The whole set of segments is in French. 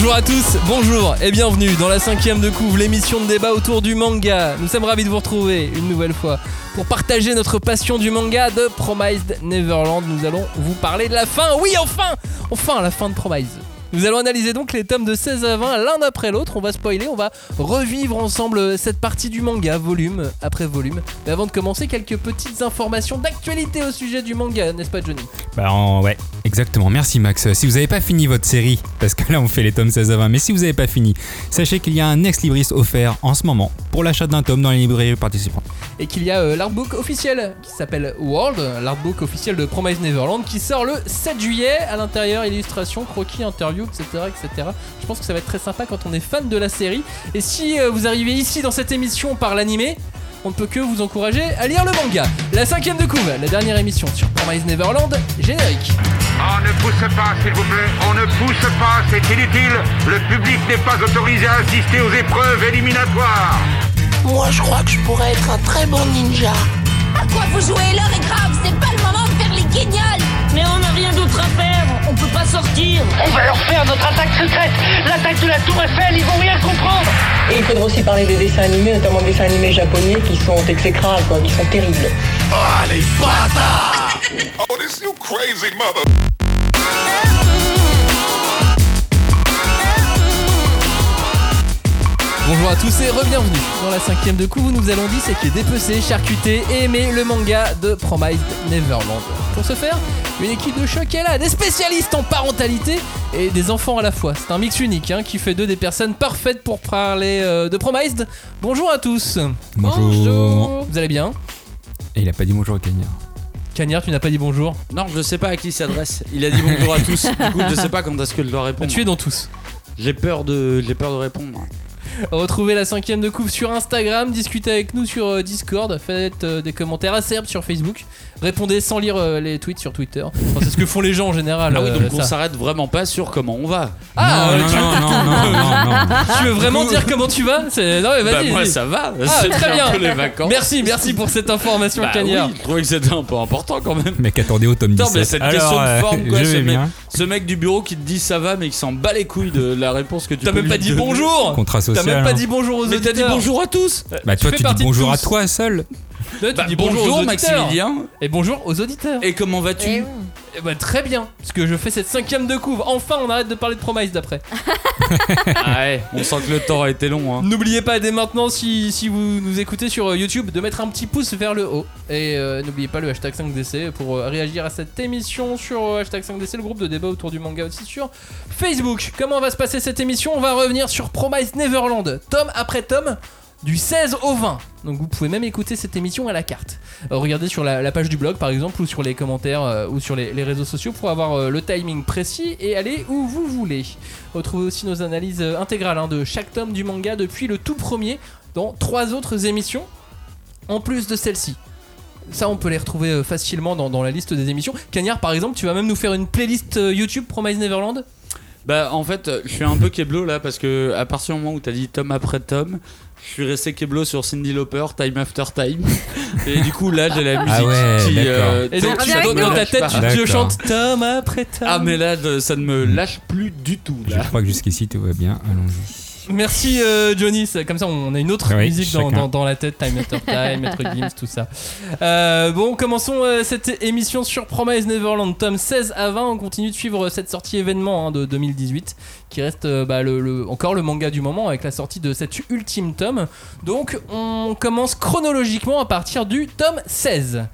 Bonjour à tous, bonjour et bienvenue dans la cinquième de couvre, l'émission de débat autour du manga. Nous sommes ravis de vous retrouver une nouvelle fois pour partager notre passion du manga de Promised Neverland. Nous allons vous parler de la fin, oui enfin Enfin la fin de Promised nous allons analyser donc les tomes de 16 à 20 l'un après l'autre. On va spoiler, on va revivre ensemble cette partie du manga, volume après volume. Mais avant de commencer, quelques petites informations d'actualité au sujet du manga, n'est-ce pas Johnny? Bah ouais, exactement. Merci Max. Si vous n'avez pas fini votre série, parce que là on fait les tomes 16 à 20, mais si vous n'avez pas fini, sachez qu'il y a un ex libris offert en ce moment pour l'achat d'un tome dans les librairies participantes. Et qu'il y a euh, l'artbook officiel qui s'appelle World, l'artbook officiel de Promise Neverland qui sort le 7 juillet. À l'intérieur, illustration, croquis, interview etc., etc. Je pense que ça va être très sympa quand on est fan de la série. Et si euh, vous arrivez ici dans cette émission par l'animé, on ne peut que vous encourager à lire le manga. La cinquième de couve, la dernière émission sur Promise Neverland, générique. On ne pousse pas, s'il vous plaît. On ne pousse pas, c'est inutile. Le public n'est pas autorisé à assister aux épreuves éliminatoires. Moi, je crois que je pourrais être un très bon ninja. À quoi vous jouez? L'heure est grave, c'est pas le moment de faire les guignols Mais on n'a rien d'autre à faire, on peut pas sortir. On va leur faire notre attaque secrète. L'attaque de la Tour Eiffel, ils vont rien comprendre. Et il faudra aussi parler des dessins animés, notamment des dessins animés japonais qui sont exécrables, quoi, qui sont terribles. Oh, les bâtards. Oh, this you crazy mother Bonjour à tous et re-bienvenue dans la cinquième de coup. Nous allons disséquer, dépecer, charcuter et aimer le manga de Promised Neverland. Pour ce faire, une équipe de choc est là, des spécialistes en parentalité et des enfants à la fois. C'est un mix unique hein, qui fait d'eux des personnes parfaites pour parler euh, de Promised. Bonjour à tous. Bonjour. Vous allez bien? Et il a pas dit bonjour à Cagnard. Cagnard, tu n'as pas dit bonjour? Non, je sais pas à qui il s'adresse. Il a dit bonjour à tous. Du coup, je sais pas quand est-ce que je dois répondre. Tu es dans tous. J'ai peur de, j'ai peur de répondre. Retrouvez la cinquième de couve sur Instagram, discutez avec nous sur euh, Discord, faites euh, des commentaires acerbes sur Facebook, répondez sans lire euh, les tweets sur Twitter. Enfin, c'est ce que font les gens en général. Ah oui, euh, donc on ça. s'arrête vraiment pas sur comment on va. Ah, non, tu, non, non, non, non, non, non. tu veux vraiment dire comment tu vas C'est- Non, mais Bah, vas-y. moi, vas-y. ça va. Ah, C'est très un bien. peu les vacances. Merci, merci pour cette information, Bah Cagnard. oui, je trouvais que c'était un peu important quand même. Mec, attendez au tome 17. Putain, mais cette Alors, question de euh, forme, quoi, je ce vais mec, bien. ce mec du bureau qui te dit ça va, mais qui s'en bat les couilles de la réponse que tu T'as peux même lui pas dit donner. bonjour Contrat T'as social. même pas hein. dit bonjour aux Mais auditeurs t'as dit bonjour à tous. Bah toi fais tu dis partie de bonjour à tous. toi seul. Tu Bah, dis bonjour, aux. Maximilien. Et bonjour aux auditeurs. Et comment vas-tu Eh Eh ben, très bien, parce que je fais cette cinquième de couve. Enfin, on arrête de parler de Promise d'après. Ah ouais, on sent que le temps a été long. Hein. N'oubliez pas dès maintenant, si, si vous nous écoutez sur euh, YouTube, de mettre un petit pouce vers le haut. Et euh, n'oubliez pas le hashtag 5DC pour euh, réagir à cette émission sur euh, hashtag 5DC, le groupe de débat autour du manga aussi sur Facebook. Comment va se passer cette émission? On va revenir sur Promise Neverland, tome après tome. Du 16 au 20. Donc vous pouvez même écouter cette émission à la carte. Euh, regardez sur la, page du blog par exemple ou sur les commentaires euh, ou sur les, réseaux sociaux pour avoir euh, le timing précis et aller où vous voulez. Retrouvez aussi nos analyses intégrales hein, de chaque tome du manga depuis le tout premier dans trois autres émissions en plus de celle-ci. Ça, on peut les retrouver facilement dans, la liste des émissions. Cagnard, par exemple, tu vas même nous faire une playlist YouTube Promise Neverland? Bah en fait, je suis un peu keblo là parce que à partir du moment où t'as dit tome après tome, je suis resté keblo sur Cindy Lauper, Time After Time. Et du coup là j'ai la musique Ah ouais, qui. d'accord. Et donc, Ah, tu, dans, ta tête, tu, tu chantes tome après tome. Ah mais là ça ne me lâche plus du tout Je crois que jusqu'ici tout va bien. Allons-y. Merci euh, Johnny, comme ça on a une autre Oui, musique dans, chacun. dans- dans la tête, Time After Time, Maître Gims, tout ça. Euh, bon, commençons euh, cette émission sur Promise Neverland, tome 16 à 20. On continue de suivre cette sortie événement hein, de 2018, qui reste bah, le, le- encore le manga du moment avec la sortie de cet ultime tome. Donc on commence chronologiquement à partir du tome 16.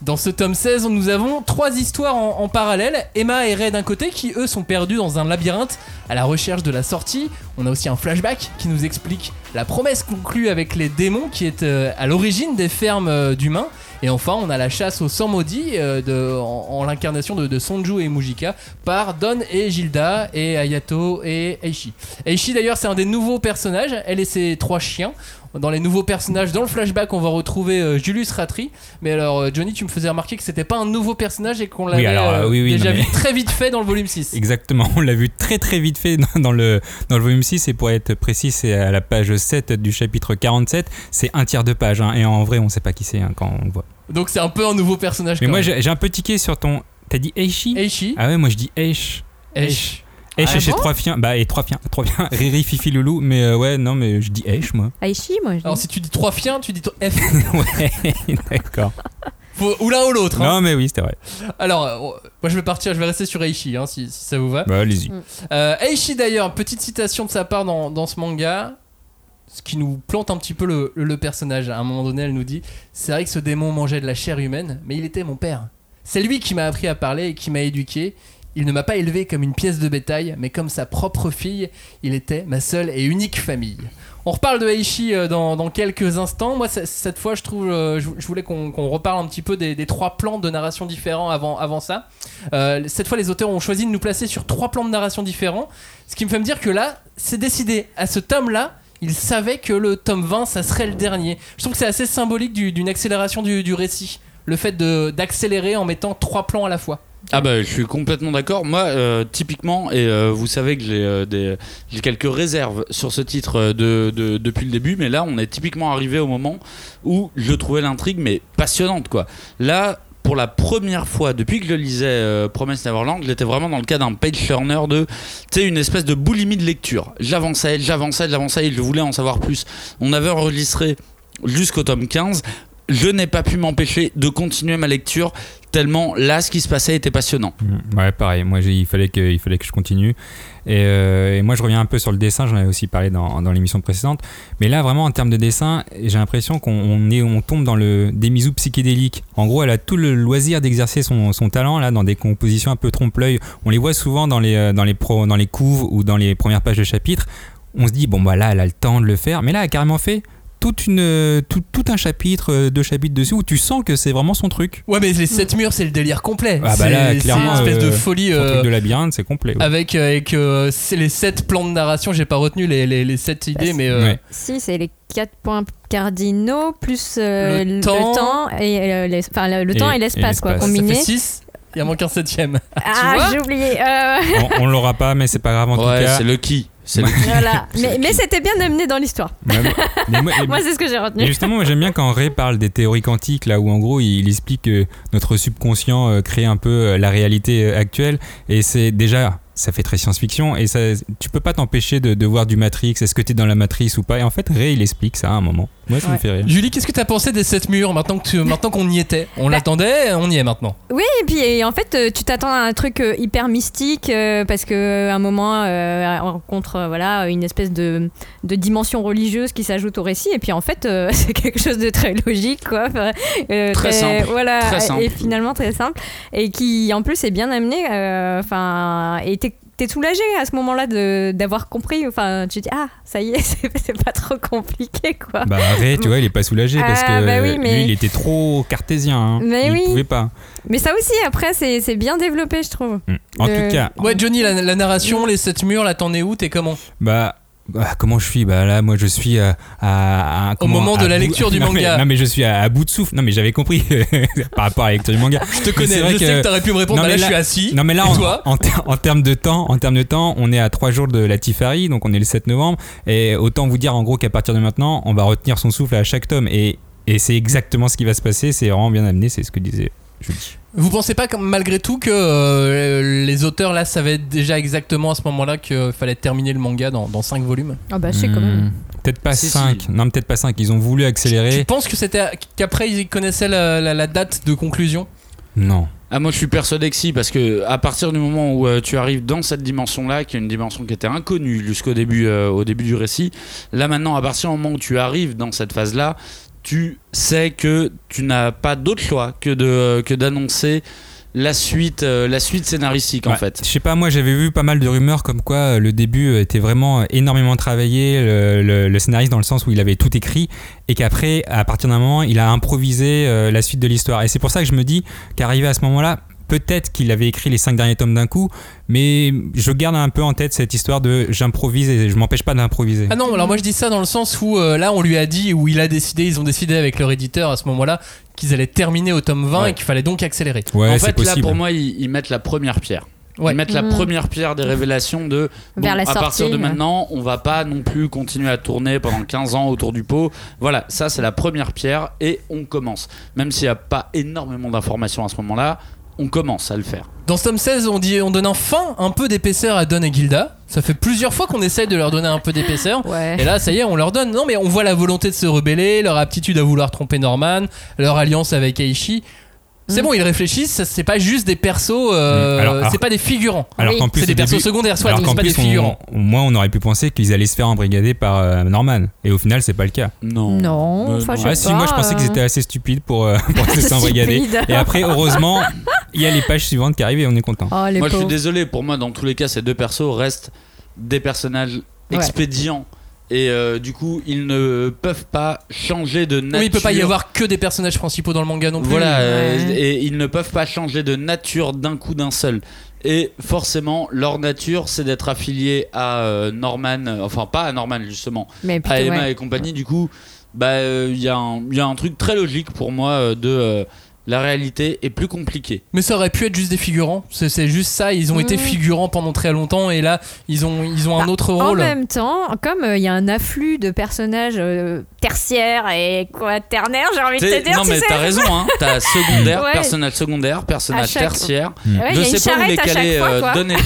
Dans ce tome 16, nous avons trois histoires en, parallèle. Emma et Ray d'un côté, qui eux sont perdus dans un labyrinthe à la recherche de la sortie. On a aussi un flashback qui nous explique la promesse conclue avec les démons qui est euh, à l'origine des fermes euh, d'humains. Et enfin, on a la chasse au sang maudit euh, en, l'incarnation de, de Sonju et Mujika par Don et Gilda et Ayato et Eishi. Eishi d'ailleurs, c'est un des nouveaux personnages. Elle et ses trois chiens. Dans les nouveaux personnages, dans le flashback, on va retrouver euh, Julius Ratri. Mais alors, euh, Johnny, tu me faisais remarquer que c'était pas un nouveau personnage et qu'on l'avait alors, euh, oui, oui, déjà non, mais- vu très vite fait dans le volume 6. Exactement, on l'a vu très très vite fait dans, le, dans le volume 6 et pour être précis c'est à la page 7 du chapitre 47, c'est un tiers de page hein, et en vrai on sait pas qui c'est hein, quand on le voit. Donc c'est un peu un nouveau personnage. Mais moi j'ai un peu tiqué sur ton... T'as dit Eishi? Eishi, Ah ouais moi je dis Eish. Eish. Esh Ah et chez bon trois fiens, bah et trois fiens, trois fiens, Riri, Fifi, Loulou, mais euh, ouais, non, mais je dis Esh moi. Aichi, moi. Je Alors dis. si tu dis trois fiens, tu dis to- F. ouais, d'accord. Faut- ou l'un ou l'autre. hein. Non, mais oui, c'était vrai. Alors, euh, moi je vais partir, je vais rester sur Aichi, hein, si, si ça vous va. Bah, allez-y. Mm. Euh, d'ailleurs, petite citation de sa part dans, dans ce manga, ce qui nous plante un petit peu le, le personnage. À un moment donné, elle nous dit C'est vrai que ce démon mangeait de la chair humaine, mais il était mon père. C'est lui qui m'a appris à parler et qui m'a éduqué. Il ne m'a pas élevé comme une pièce de bétail, mais comme sa propre fille. Il était ma seule et unique famille. On reparle de Aichi euh, dans, quelques instants. Moi, cette fois, je trouve, euh, je, voulais qu'on reparle un petit peu des, trois plans de narration différents avant, avant ça. Euh, cette fois, les auteurs ont choisi de nous placer sur trois plans de narration différents. Ce qui me fait me dire que là, c'est décidé. À ce tome-là, ils savaient que le tome 20, ça serait le dernier. Je trouve que c'est assez symbolique du- d'une accélération du, récit. Le fait d'accélérer en mettant trois plans à la fois. Ah bah je suis complètement d'accord. Moi euh, typiquement et euh, vous savez que j'ai euh, des quelques réserves sur ce titre de, de- depuis le début mais là on est typiquement arrivé au moment où je trouvais l'intrigue mais passionnante quoi. Là pour la première fois depuis que je lisais euh, Promise Neverland, j'étais vraiment dans le cas d'un page turner de tu sais une espèce de boulimie de lecture. J'avançais, j'avançais, j'avançais je voulais en savoir plus. On avait enregistré jusqu'au tome 15 je n'ai pas pu m'empêcher de continuer ma lecture tellement là ce qui se passait était passionnant. Mm, Ouais, pareil. Moi, il fallait que, il fallait que je continue. Et, euh, et moi, je reviens un peu sur le dessin. J'en avais aussi parlé dans, dans l'émission précédente. Mais là, vraiment, en termes de dessin, j'ai l'impression qu'on on tombe dans le démisou psychédélique. En gros, elle a tout le loisir d'exercer son, son talent là dans des compositions un peu trompe-l'œil. On les voit souvent dans les, euh, dans les pro, dans les couves ou dans les premières pages de chapitres. On se dit bon bah là, elle a le temps de le faire. Mais là, elle a carrément fait toute une, tout, tout un chapitre, euh, deux chapitres dessus où tu sens que c'est vraiment son truc. Ouais, mais les 7 murs, c'est le délire complet. Ah bah C'est- là, c'est clairement, une espèce de euh, folie. Euh, truc de labyrinthe, c'est complet. ouais. avec avec euh, c'est les 7 plans de narration, j'ai pas retenu les, les, les 7 idées, mais euh, Ouais. Si, c'est les quatre points cardinaux plus euh, Le le, temps. temps et euh, l'es- enfin, le, le temps et et l'espace quoi ça combiné. fait 6. Il y a manque un septième. Ah, j'ai oublié. euh, on, on l'aura pas, mais c'est pas grave en tout cas. c'est Lucky. C'est Lucky. voilà. mais mais c'était bien amené dans l'histoire. Mais moi- mais moi- Moi, c'est ce que j'ai retenu. justement, moi j'aime bien quand Ray parle des théories quantiques, là où en gros il, il explique que notre subconscient euh, crée un peu euh, la réalité euh, actuelle. Et c'est déjà, ça fait très science-fiction. Et ça, tu peux pas t'empêcher de, de voir du Matrix. Est-ce que tu es dans la matrice ou pas? Et en fait, Ray il explique ça à un moment. Moi ça me Ouais. fait rire. Julie, qu'est-ce que t'as pensé des 7 murs maintenant que tu- maintenant qu'on y était? On Bah- l'attendait, on y est maintenant. Oui, et puis et en fait, euh, tu t'attends à un truc euh, hyper mystique euh, parce que à un moment, euh, on rencontre euh, voilà une espèce de, de dimension religieuse qui s'ajoute au récit. Et puis en fait, euh, c'est quelque chose de très logique, quoi. Enfin, euh, Très simple. Voilà, Très simple. et finalement très simple et qui en plus est bien amené. euh, Enfin, et t'es soulagé à ce moment-là de- d'avoir compris. Enfin, tu dis ah ça y est, c'est c'est pas trop compliqué quoi. Bah Ray, tu vois, il est pas soulagé parce Ah, que bah oui, mais- lui il était trop cartésien. hein. Mais il oui. pouvait pas. Mais ça aussi après c'est c'est bien développé je trouve. Mm. En De- tout cas, Ouais, Johnny, la, la narration, les 7 murs, là, t'en es où? T'es comment? Bah, bah, comment je suis? Bah là, moi, je suis à, à- à- comment- moment de la bout- lecture du Non, manga. mais- non, mais je suis à, à bout de souffle. Non, mais j'avais compris par rapport à la lecture du manga. Je te connais, vrai je sais que- que t'aurais pu me répondre. Non, bah là, là- je suis assis. Non, mais là, en, en termes de temps, en termes de temps, on est à trois jours de la Tifari, donc on est le 7 novembre. Et autant vous dire en gros qu'à partir de maintenant, on va retenir son souffle à chaque tome. Et, et c'est exactement ce qui va se passer. C'est vraiment bien amené. C'est ce que disait Julie. Vous pensez pas, malgré tout, que euh, les auteurs là savaient déjà exactement à ce moment-là qu'il fallait terminer le manga dans, dans 5 volumes? Ah bah je sais quand même. Hmm, Peut-être pas Si, si. 5. Non, peut-être pas 5. Ils ont voulu accélérer. Tu penses que c'était qu'après ils connaissaient la, la- la date de conclusion? Non. Ah moi je suis persuadé que si parce que à partir du moment où euh, tu arrives dans cette dimension là qui est une dimension qui était inconnue jusqu'au début euh, au début du récit là maintenant à partir du moment où tu arrives dans cette phase là tu sais que tu n'as pas d'autre choix que de que d'annoncer la suite euh, la suite scénaristique en fait Je sais pas, moi j'avais vu pas mal de rumeurs comme quoi euh, le début euh, était vraiment euh, énormément travaillé, le, le- le scénariste dans le sens où il avait tout écrit, et qu'après, à partir d'un moment, il a improvisé euh, la suite de l'histoire. Et c'est pour ça que je me dis qu'arrivé à ce moment-là, peut-être qu'il avait écrit les cinq derniers tomes d'un coup, mais je garde un peu en tête cette histoire de j'improvise et je m'empêche pas d'improviser. Ah non, alors moi je dis ça dans le sens où euh, là on lui a dit, où il a décidé, ils ont décidé avec leur éditeur à ce moment-là qu'ils allaient terminer au tome 20 Ouais. et qu'il fallait donc accélérer. Ouais, en fait là pour moi ils, ils mettent la première pierre Ouais. Ils mettent la Mhm. première pierre des révélations de bon, Vers la à partir de maintenant, on va pas non plus continuer à tourner pendant 15 ans autour du pot. Voilà, ça c'est la première pierre et on commence. Même s'il n'y a pas énormément d'informations à ce moment-là, on commence à le faire. Dans ce tome 16, on, dit, on donne enfin un peu d'épaisseur à Don et Gilda. Ça fait plusieurs fois qu'on essaye de leur donner un peu d'épaisseur. Ouais. Et là, ça y est, on leur donne. Non, mais on voit la volonté de se rebeller, leur aptitude à vouloir tromper Norman, leur alliance avec Aishi. C'est Mm. bon, ils réfléchissent, c'est pas juste des persos, euh, Mm. Alors- alors- c'est pas des figurants. Alors Oui. qu'en plus, C'est des persos secondaires, soit, alors qu'en c'est pas des plus, on- figurants. moi, on aurait pu penser qu'ils allaient se faire embrigader par euh, Norman. Et au final, c'est pas le cas. Non. Non, Euh, enfin, je sais Ah, si, pas, moi, je pensais qu'ils étaient assez stupides pour, euh, pour se laisser embrigader. Et après, heureusement, il y a les pages suivantes qui arrivent et on est content. Oh, les Moi, je suis désolé. Pour moi, dans tous les cas, ces deux persos restent des personnages Ouais. expédients. Et euh, du coup, ils ne peuvent pas changer de nature. Oui, il peut pas y avoir que des personnages principaux dans le manga non plus. Voilà, euh, Ouais. et ils ne peuvent pas changer de nature d'un coup d'un seul. Et forcément, leur nature, c'est d'être affilié à euh, Norman, enfin pas à Norman justement, Mais plutôt, à Emma ouais. et compagnie. Du coup, bah euh, il y, a un- il y a un truc très logique pour moi euh, de euh, la réalité est plus compliquée. Mais ça aurait pu être juste des figurants. C'est juste ça. Ils ont été Mm. figurants pendant très longtemps et là, ils ont, ils ont un Bah, autre En rôle. même temps, comme euh, il y a un afflux de personnages euh, tertiaires et quaternaires, j'ai envie de te dire, non tu mais t'as raison, hein. t'as secondaire, Ouais. personnage secondaire, personnage chaque- tertiaire. Ouais, il je y sais pas où les caler, euh. Don et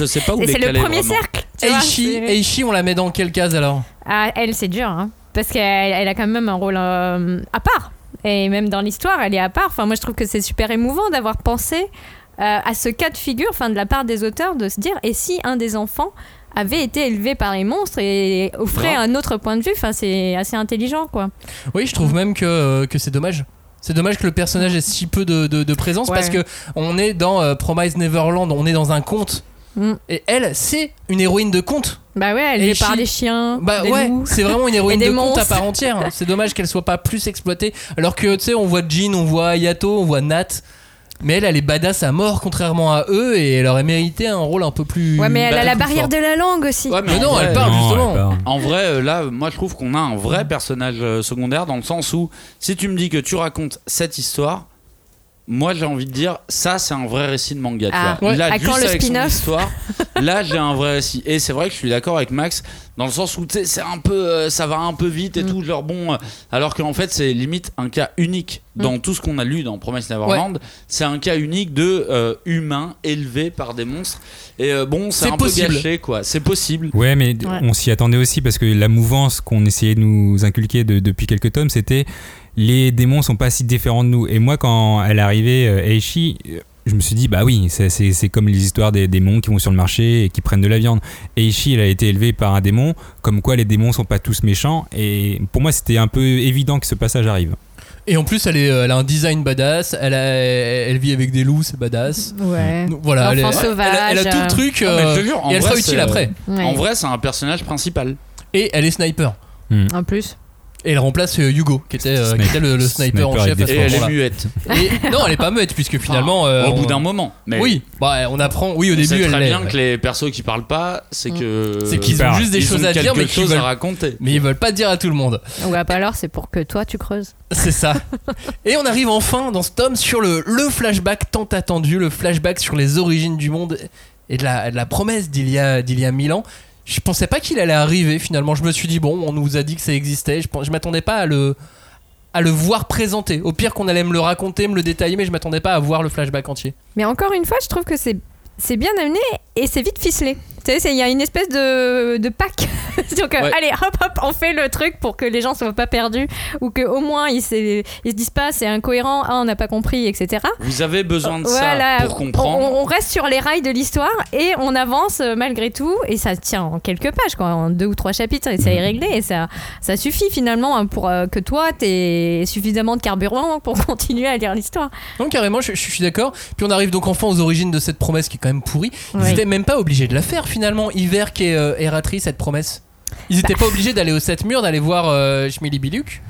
je sais pas où les c'est le caler premier vraiment. cercle. c'est- Aishi, on la met dans quelle case alors? Ah, elle, c'est dur, hein. Parce qu'elle elle a quand même un rôle euh, à part. Et même dans l'histoire, elle est à part. Enfin, moi, je trouve que c'est super émouvant d'avoir pensé euh, à ce cas de figure, enfin, de la part des auteurs, de se dire et si un des enfants avait été élevé par les monstres et offrait un autre point de vue, enfin, c'est assez intelligent, quoi. Oui, je trouve même que, euh, que c'est dommage. C'est dommage que le personnage ait si peu de, de- de présence Ouais. parce que on est dans euh, Promise Neverland, on est dans un conte. Mm. Et elle, c'est une héroïne de conte. Bah ouais, elle est par des chiens, Bah des ouais, loups. c'est vraiment une héroïne de conte à part entière. C'est dommage qu'elle soit pas plus exploitée. Alors que tu sais, on voit Jean, on voit Yato, on voit Nat. Mais elle, elle est badass à mort contrairement à eux et elle aurait mérité un rôle un peu plus. Ouais, mais elle a la barrière fort. de la langue aussi. Ouais, Mais non, vrai, elle parle Non, justement. elle parle. En vrai, euh, là, moi je trouve qu'on a un vrai personnage euh, secondaire dans le sens où si tu me dis que tu racontes cette histoire, moi j'ai envie de dire ça c'est un vrai récit de manga. tu Ah, vois. Là, À juste quand le avec son spin-off histoire, là j'ai un vrai récit. Et c'est vrai que je suis d'accord avec Max dans le sens où c'est un peu, euh, ça va un peu vite et Mm. tout, genre bon, euh, alors qu'en fait c'est limite un cas unique Mm. dans tout ce qu'on a lu dans Promise Neverland. C'est un cas unique de euh, humain élevé par des monstres. Et euh, bon, c'est un possible. peu gâché quoi. C'est possible. Ouais, mais Ouais. on s'y attendait aussi parce que la mouvance qu'on essayait de nous inculquer de- depuis quelques tomes, c'était les démons sont pas si différents de nous. Et moi, quand elle est arrivée, euh, Eishi, euh, je me suis dit, bah oui, c'est- comme les histoires des démons qui vont sur le marché et qui prennent de la viande. Eishi, elle a été élevée par un démon, comme quoi les démons sont pas tous méchants. Et pour moi, c'était un peu évident que ce passage arrive. Et en plus, elle, est, elle a un design badass. Elle, a- elle vit avec des loups, c'est badass. Ouais. Donc, voilà, elle, est- Enfant elle a- elle a, sauvage, tout le euh. truc. Mais je euh, te jure, en et elle vrai, sera utile euh, après. Ouais. En vrai, c'est un personnage principal. Et elle est sniper. En plus. Et elle remplace euh, Hugo, qui était, euh, qui était le, le sniper, en chef à ce Et elle est moment-là. muette. Et- non, elle est pas muette, puisque finalement. Enfin, euh, au bout on- d'un moment. Mais Oui, bah, on apprend. Oui, au on début, sait elle très l'est. bien que les persos qui parlent pas, c'est que. C'est qu'ils ont juste des ils choses ont à dire, quelque mais qu'ils chose veulent, à raconter. mais ils veulent pas dire à tout le monde. Ouais, bah alors, c'est pour que toi, tu creuses. C'est ça. Et on arrive enfin dans ce tome sur le, le flashback tant attendu, le flashback sur les origines du monde et de la, de la promesse d'il y, a, d'il y a mille ans. Je pensais pas qu'il allait arriver finalement. Je me suis dit, bon, on nous a dit que ça existait. Je, je m'attendais pas à le, à le voir présenté. Au pire qu'on allait me le raconter, me le détailler, mais je m'attendais pas à voir le flashback entier. Mais encore une fois, je trouve que c'est bien amené et c'est vite ficelé. Tu sais, il y a une espèce de, de pack. Donc, euh, Ouais. allez, hop, hop, on fait le truc pour que les gens soient pas perdus ou qu'au moins ils, se- ils se disent pas c'est incohérent, ah, on n'a pas compris, etc. Vous avez besoin de Voilà, ça pour comprendre. On, on reste sur les rails de l'histoire et on avance euh, malgré tout et ça tient en quelques pages, quoi, en deux ou trois chapitres et ça est réglé et ça, ça suffit finalement hein, pour euh, que toi t'aies suffisamment de carburant pour continuer à lire l'histoire. Donc carrément, je, je suis d'accord. Puis on arrive donc enfin aux origines de cette promesse qui est quand même pourrie. Ils Oui. étaient même pas obligés de la faire finalement. Hiver qui est euh, erratrice cette promesse. Ils étaient pas obligés d'aller aux 7 murs, d'aller voir euh, Schmilly Biluk.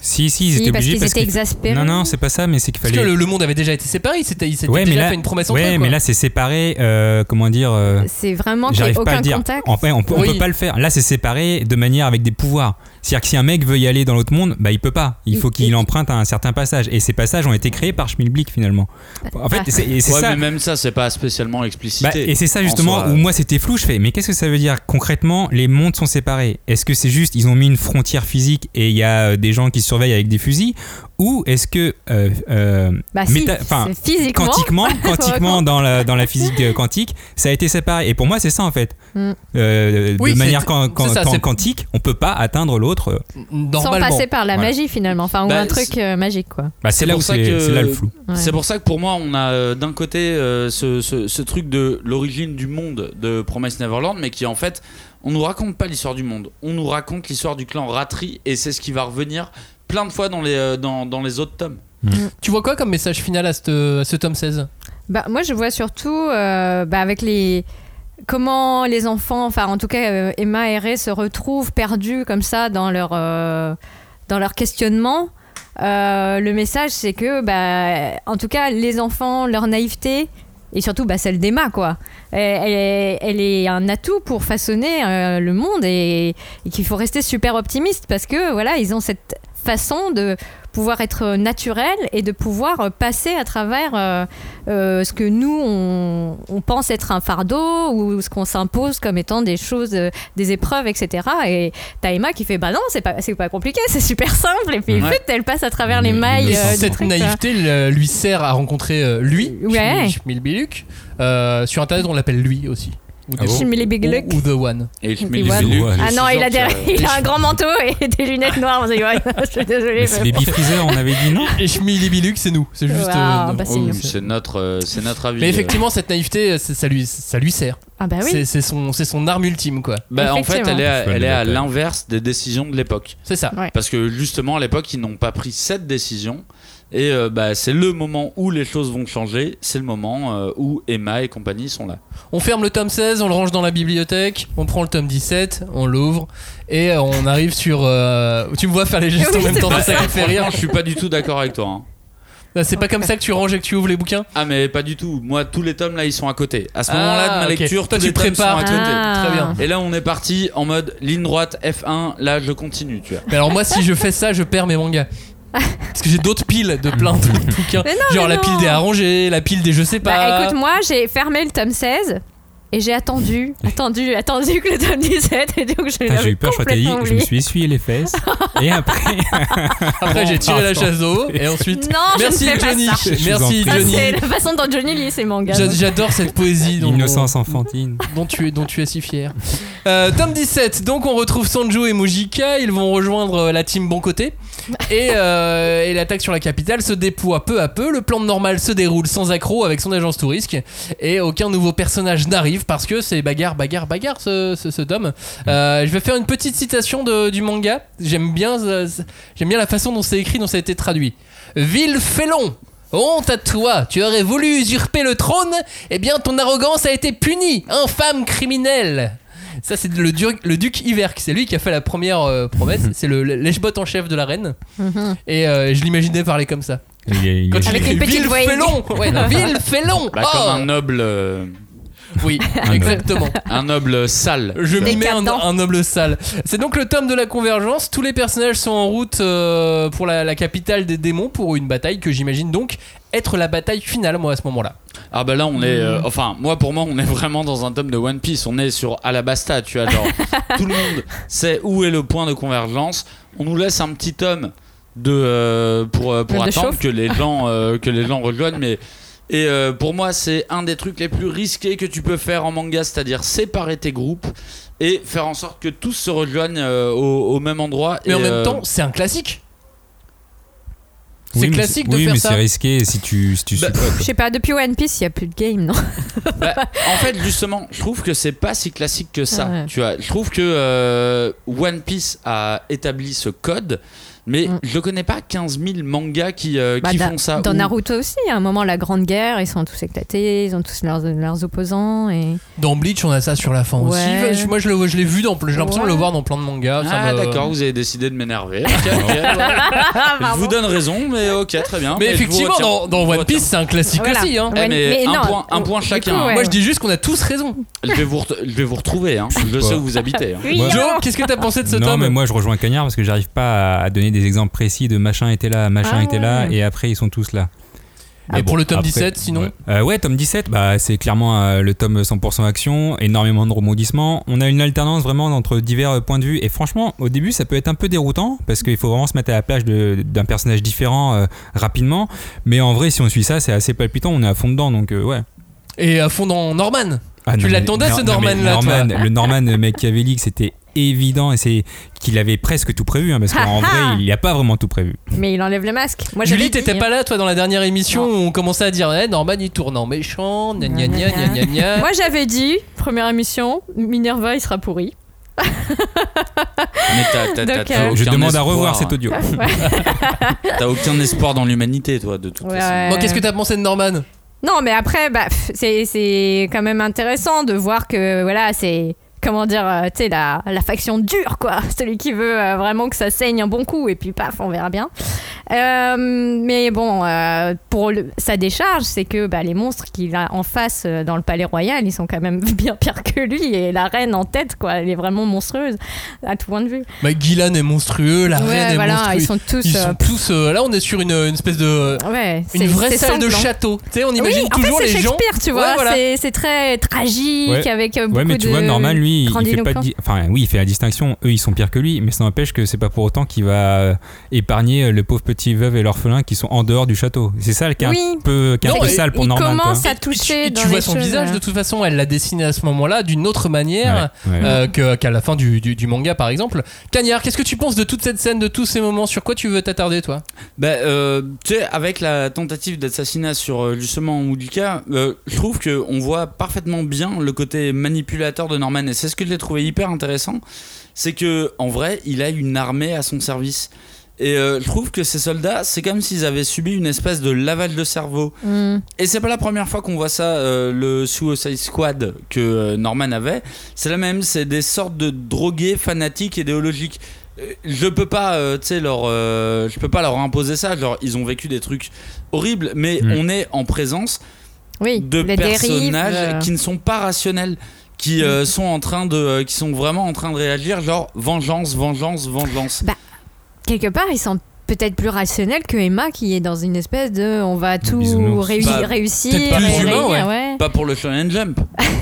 Si, si, ils Si, étaient parce obligés qu'ils étaient exaspérés. Non, non, c'est pas ça, mais c'est qu'il Parce fallait. que le, le monde avait déjà été séparé. Ils s'étaient, ils s'étaient Ouais, mais déjà là, fait une promesse entre ouais, eux. mais quoi. là c'est séparé, euh, comment dire, euh, C'est vraiment qu'il n'y j'arrive ait pas à aucun contact. En fait, on peut, on Oui. peut pas le faire. Là c'est séparé de manière avec des pouvoirs. C'est-à-dire que si un mec veut y aller dans l'autre monde, bah il peut pas. Il faut Il- qu'il il- emprunte un certain passage. Et ces passages ont été créés par Schmilblick finalement. En fait, c'est et c'est Ouais, ça. mais même ça, c'est pas spécialement explicité. Bah, et c'est ça en justement soi. où moi c'était flou. Je fais, mais qu'est-ce que ça veut dire concrètement Les mondes sont séparés? Est-ce que c'est juste ils ont mis une frontière physique et il y a euh, des gens qui surveillent avec des fusils? Ou est-ce que euh, euh, Bah si, physiquement. quantiquement, quantiquement dans la, dans la physique euh, quantique, ça a été séparé. Et pour moi, c'est ça en fait. Mm. Euh, Oui, de manière quan- quan- c'est ça, quan- c'est- quantique, on peut pas atteindre l'autre. Sans passer par la Voilà. magie finalement, enfin ou Bah, un truc euh, magique quoi. Bah, c'est là pour où ça c'est que- c'est là le flou. Ouais. C'est pour ça que pour moi, on a d'un côté euh, ce, ce- ce truc de l'origine du monde de Promise Neverland, mais qui en fait, on nous raconte pas l'histoire du monde, on nous raconte l'histoire du clan Ratri, et c'est ce qui va revenir plein de fois dans les, euh, dans, dans les autres tomes. Tu vois quoi comme message final à ce, à ce tome 16 Bah, moi, je vois surtout euh, bah, avec les comment les enfants, enfin en tout cas euh, Emma et Ray se retrouvent perdus comme ça dans leur euh, dans leur questionnement. Euh, le message, c'est que, bah, en tout cas, les enfants, leur naïveté et surtout bah, celle d'Emma, quoi. Elle, elle est, elle est un atout pour façonner euh, le monde et, et qu'il faut rester super optimiste parce que voilà, ils ont cette façon de pouvoir être naturel et de pouvoir passer à travers euh, euh, ce que nous on, on pense être un fardeau ou ce qu'on s'impose comme étant des choses, euh, des épreuves, etc. Et t'as Emma qui fait bah non, c'est pas, c'est pas compliqué, c'est super simple. Et puis Ouais. fait, elle passe à travers les mailles. Et euh, cette truc, naïveté lui sert à rencontrer euh, lui, Ouais. Schmilbiluk. Euh, sur internet, on l'appelle lui aussi. Ou, Ah bon Big Luck. ou, ou The One. Et je Et mets les Ah je non, il a, que- des- il a un grand manteau et des lunettes noires. On s'est dit, ouais, je suis désolée. Mais c'est Baby Freezer, on avait dit non Et Schmilbiluk, c'est nous. C'est juste. Ah, euh, bah, nous. c'est Oh, c'est notre, euh, c'est notre avis. Mais euh. effectivement, cette naïveté, c'est- ça lui, ça lui sert. Ah bah oui. C'est- son, c'est son arme ultime, quoi. Bah, en fait, elle est à, Je elle le est à l'inverse des décisions de l'époque. C'est ça. Ouais. Parce que justement, à l'époque, ils n'ont pas pris cette décision. Et euh, bah, c'est le moment où les choses vont changer. C'est le moment euh, où Emma et compagnie sont là. On ferme le tome 16, on le range dans la bibliothèque, on prend le tome 17, on l'ouvre, et euh, on arrive sur. euh, Tu me vois faire les gestes Oui, en même temps, pas ça qui fait rire. Je suis pas du tout d'accord avec toi. hein. Bah, C'est pas comme ça que tu ranges et que tu ouvres les bouquins? Ah, mais pas du tout. Moi, tous les tomes là, ils sont à côté. À ce Ah, moment-là de ma lecture, Toi, tous tu les tomes prépares. sont à côté. Ah. Très bien. Et là, on est parti en mode ligne droite F1. Là, je continue, tu vois. Mais alors, moi, si je fais ça, je perds mes mangas. Parce que j'ai d'autres piles de plein de bouquins. Mais non, Genre mais la pile des arrangés, la pile des je sais pas. Bah écoute, moi j'ai fermé le tome 16 et j'ai attendu, attendu, attendu que le tome 17 et donc je J'ai eu peur, je complètement je me oublié. suis essuyé les fesses. et après, Après, j'ai tiré la chasse d'eau et ensuite. Non, je Merci ne fais pas Johnny. ça. Je Merci Johnny. c'est la façon dont Johnny lit ses mangas. J'a- J'adore cette poésie dont, l'innocence enfantine. dont tu es, dont tu es si fier. Euh, tome 17, donc on retrouve Sanjo et Mujika, ils vont rejoindre euh, la team Bon Côté et, euh, et l'attaque sur la capitale se déploie peu à peu. Le plan de normal se déroule sans accroc avec son agence touriste et aucun nouveau personnage n'arrive parce que c'est bagarre, bagarre, bagarre ce, ce, ce tome. Euh, je vais faire une petite citation de- du manga. J'aime bien, euh, j'aime bien la façon dont c'est écrit, dont ça a été traduit. Ville félon Honte à toi, tu aurais voulu usurper le trône, eh bien ton arrogance a été punie, infâme criminel. Ça c'est le, le duc Iverk, c'est lui qui a fait la première euh, promesse, c'est le lèche-bot en chef de la reine. Mhm. Et euh, je l'imaginais parler comme ça. Il est- il Quand est- il Avec écrit une petite Ville voix félon Ouais, non, Ville félon Bah, Oh Comme un noble, euh, Oui, exactement. un noble sale. Je m'y mets un, noble sale. C'est donc le tome de la convergence. Tous les personnages sont en route euh, pour la, la capitale des démons pour une bataille que j'imagine donc être la bataille finale, moi, à ce moment-là. Ah bah là on est, euh, Hmm. enfin moi pour moi on est vraiment dans un tome de One Piece, on est sur Alabasta, tu vois, genre tout le monde sait où est le point de convergence, on nous laisse un petit tome de, euh, pour, euh, attendre que les gens, euh, que les gens rejoignent, mais et euh, pour moi c'est un des trucs les plus risqués que tu peux faire en manga, c'est-à-dire séparer tes groupes et faire en sorte que tous se rejoignent euh, au, au même endroit. Mais et, en même euh, temps, c'est un classique. Oui, C'est mais classique de oui, faire mais ça. c'est risqué si tu, si tu Bah. Je sais pas, depuis One Piece, il y a plus de game, non Bah, en fait, justement, je trouve que c'est pas si classique que ça. Ouais. Tu vois, je trouve que euh, One Piece a établi ce code, mais Mm. je connais pas 15 000 mangas qui, euh, Bah, qui da- font ça. Dans Naruto aussi, à un moment, la grande guerre, ils sont tous éclatés, ils ont tous leurs, leurs opposants. Et... Dans Bleach, on a ça sur la fin aussi. Moi, je le- je l'ai vu dans. J'ai l'impression de le voir dans plein de mangas. Ah me- d'accord, vous avez décidé de m'énerver. Je vous donne raison, mais ok, très bien. Mais effectivement, retiens. dans, dans One. Piece, c'est un classique Voilà. aussi. Hein. Eh, mais mais un, non, point, un point chacun. coup, hein. ouais. Moi, je dis juste qu'on a tous raison. Je, vais vous je vais vous retrouver. Hein. Je sais où vous habitez. hein. Joe, qu'est-ce que t'as pensé de ce non, tome mais moi je rejoins Cagnard parce que j'arrive pas à, à donner des exemples précis de machin était là, machin Ah était là, ouais. et après ils sont tous là. Et pour le tome Après, 17, sinon ouais. Euh, ouais, tome 17, bah, c'est clairement euh, le tome 100% action, énormément de rebondissements. On a une alternance vraiment entre divers euh, points de vue. Et franchement, au début, ça peut être un peu déroutant parce qu'il faut vraiment se mettre à la plage d'un personnage différent euh, rapidement. Mais en vrai, si on suit ça, c'est assez palpitant. On est à fond dedans, donc euh, ouais. Et à fond dans Norman. Ah, Tu l'attendais, ce Norman-là, Norman, Le Norman machiavélique, c'était évident et c'est qu'il avait presque tout prévu hein, parce qu'en vrai, il n'y a pas vraiment tout prévu. Mais il enlève le masque. Moi, Julie, t'étais dit, pas hein. là, toi, dans la dernière émission où on commençait à dire eh, Norman il tourne en méchant, gna gna gna gna gna gna. Moi, j'avais dit, première émission, Minerva, il sera pourri. Mais t'as- Donc, t'as euh, aucun Je demande à espoir. revoir cet audio. T'as aucun espoir dans l'humanité, toi, de toute Ouais, façon. Bon, qu'est-ce que t'as pensé de Norman? Non, mais après, bah, c'est c'est quand même intéressant de voir que, voilà, c'est. Comment dire, euh, tu sais, la, faction dure, quoi. Celui qui veut euh, vraiment que ça saigne un bon coup, et puis paf, on verra bien. Euh, mais bon, euh, pour le- sa décharge, c'est que bah, les monstres qu'il a en face euh, dans le palais royal, ils sont quand même bien pires que lui. Et la reine en tête, quoi, elle est vraiment monstrueuse, à tout point de vue. bah, Gillan est monstrueux, la Ouais, reine est voilà, monstrueuse. ils sont tous, Ils euh, sont tous, euh, là, on est sur une, une espèce de. Ouais, Une vraie salle de sanglant. château. Tu sais, on imagine oui, en toujours fait, les gens. Shakespeare, tu vois. Ouais, voilà. c'est- très tragique Ouais. avec beaucoup Ouais, mais tu de vois, Norman, lui, il fait pas de Enfin, oui, il fait la distinction. Eux, ils sont pires que lui, mais ça n'empêche que c'est pas pour autant qu'il va épargner le pauvre petit veuve et l'orphelin qui sont en dehors du château. C'est ça qui est Oui. un peu, qui est un peu sale pour il Norman. commence à toucher Et dans tu vois les son choses, visage, de toute façon, elle l'a dessiné à ce moment-là d'une autre manière Ouais, ouais. euh, qu'à la fin du, du- du manga, par exemple. Cagnard, qu'est-ce que tu penses de toute cette scène, de tous ces moments? Sur quoi tu veux t'attarder, toi? Bah, euh, tu sais, avec la tentative d'assassinat sur euh, justement Moudika, euh, je trouve que on voit parfaitement bien le côté manipulateur de Norman. Et c'est ce que j'ai trouvé hyper intéressant. C'est que en vrai, il a une armée à son service. Et euh, je trouve que ces soldats, c'est comme s'ils avaient subi une espèce de lavage de cerveau. Mm. Et c'est pas la première fois qu'on voit ça, euh, le Suicide Squad que euh, Norman avait. C'est la même, c'est des sortes de drogués fanatiques idéologiques. Euh, Je peux pas, euh, tu sais, leur, euh, je peux pas leur imposer ça. Genre, ils ont vécu des trucs horribles, mais Mm. on est en présence Oui, de dérives, personnages qui ne sont pas rationnels, qui euh, sont en train de, euh, qui sont vraiment en train de réagir, genre vengeance, vengeance, vengeance. Quelque part, ils sont peut-être plus rationnels que Emma qui est dans une espèce de on va tout réu- réussir plus et humain, réunir, ouais. Pas pour le Shonen Jump.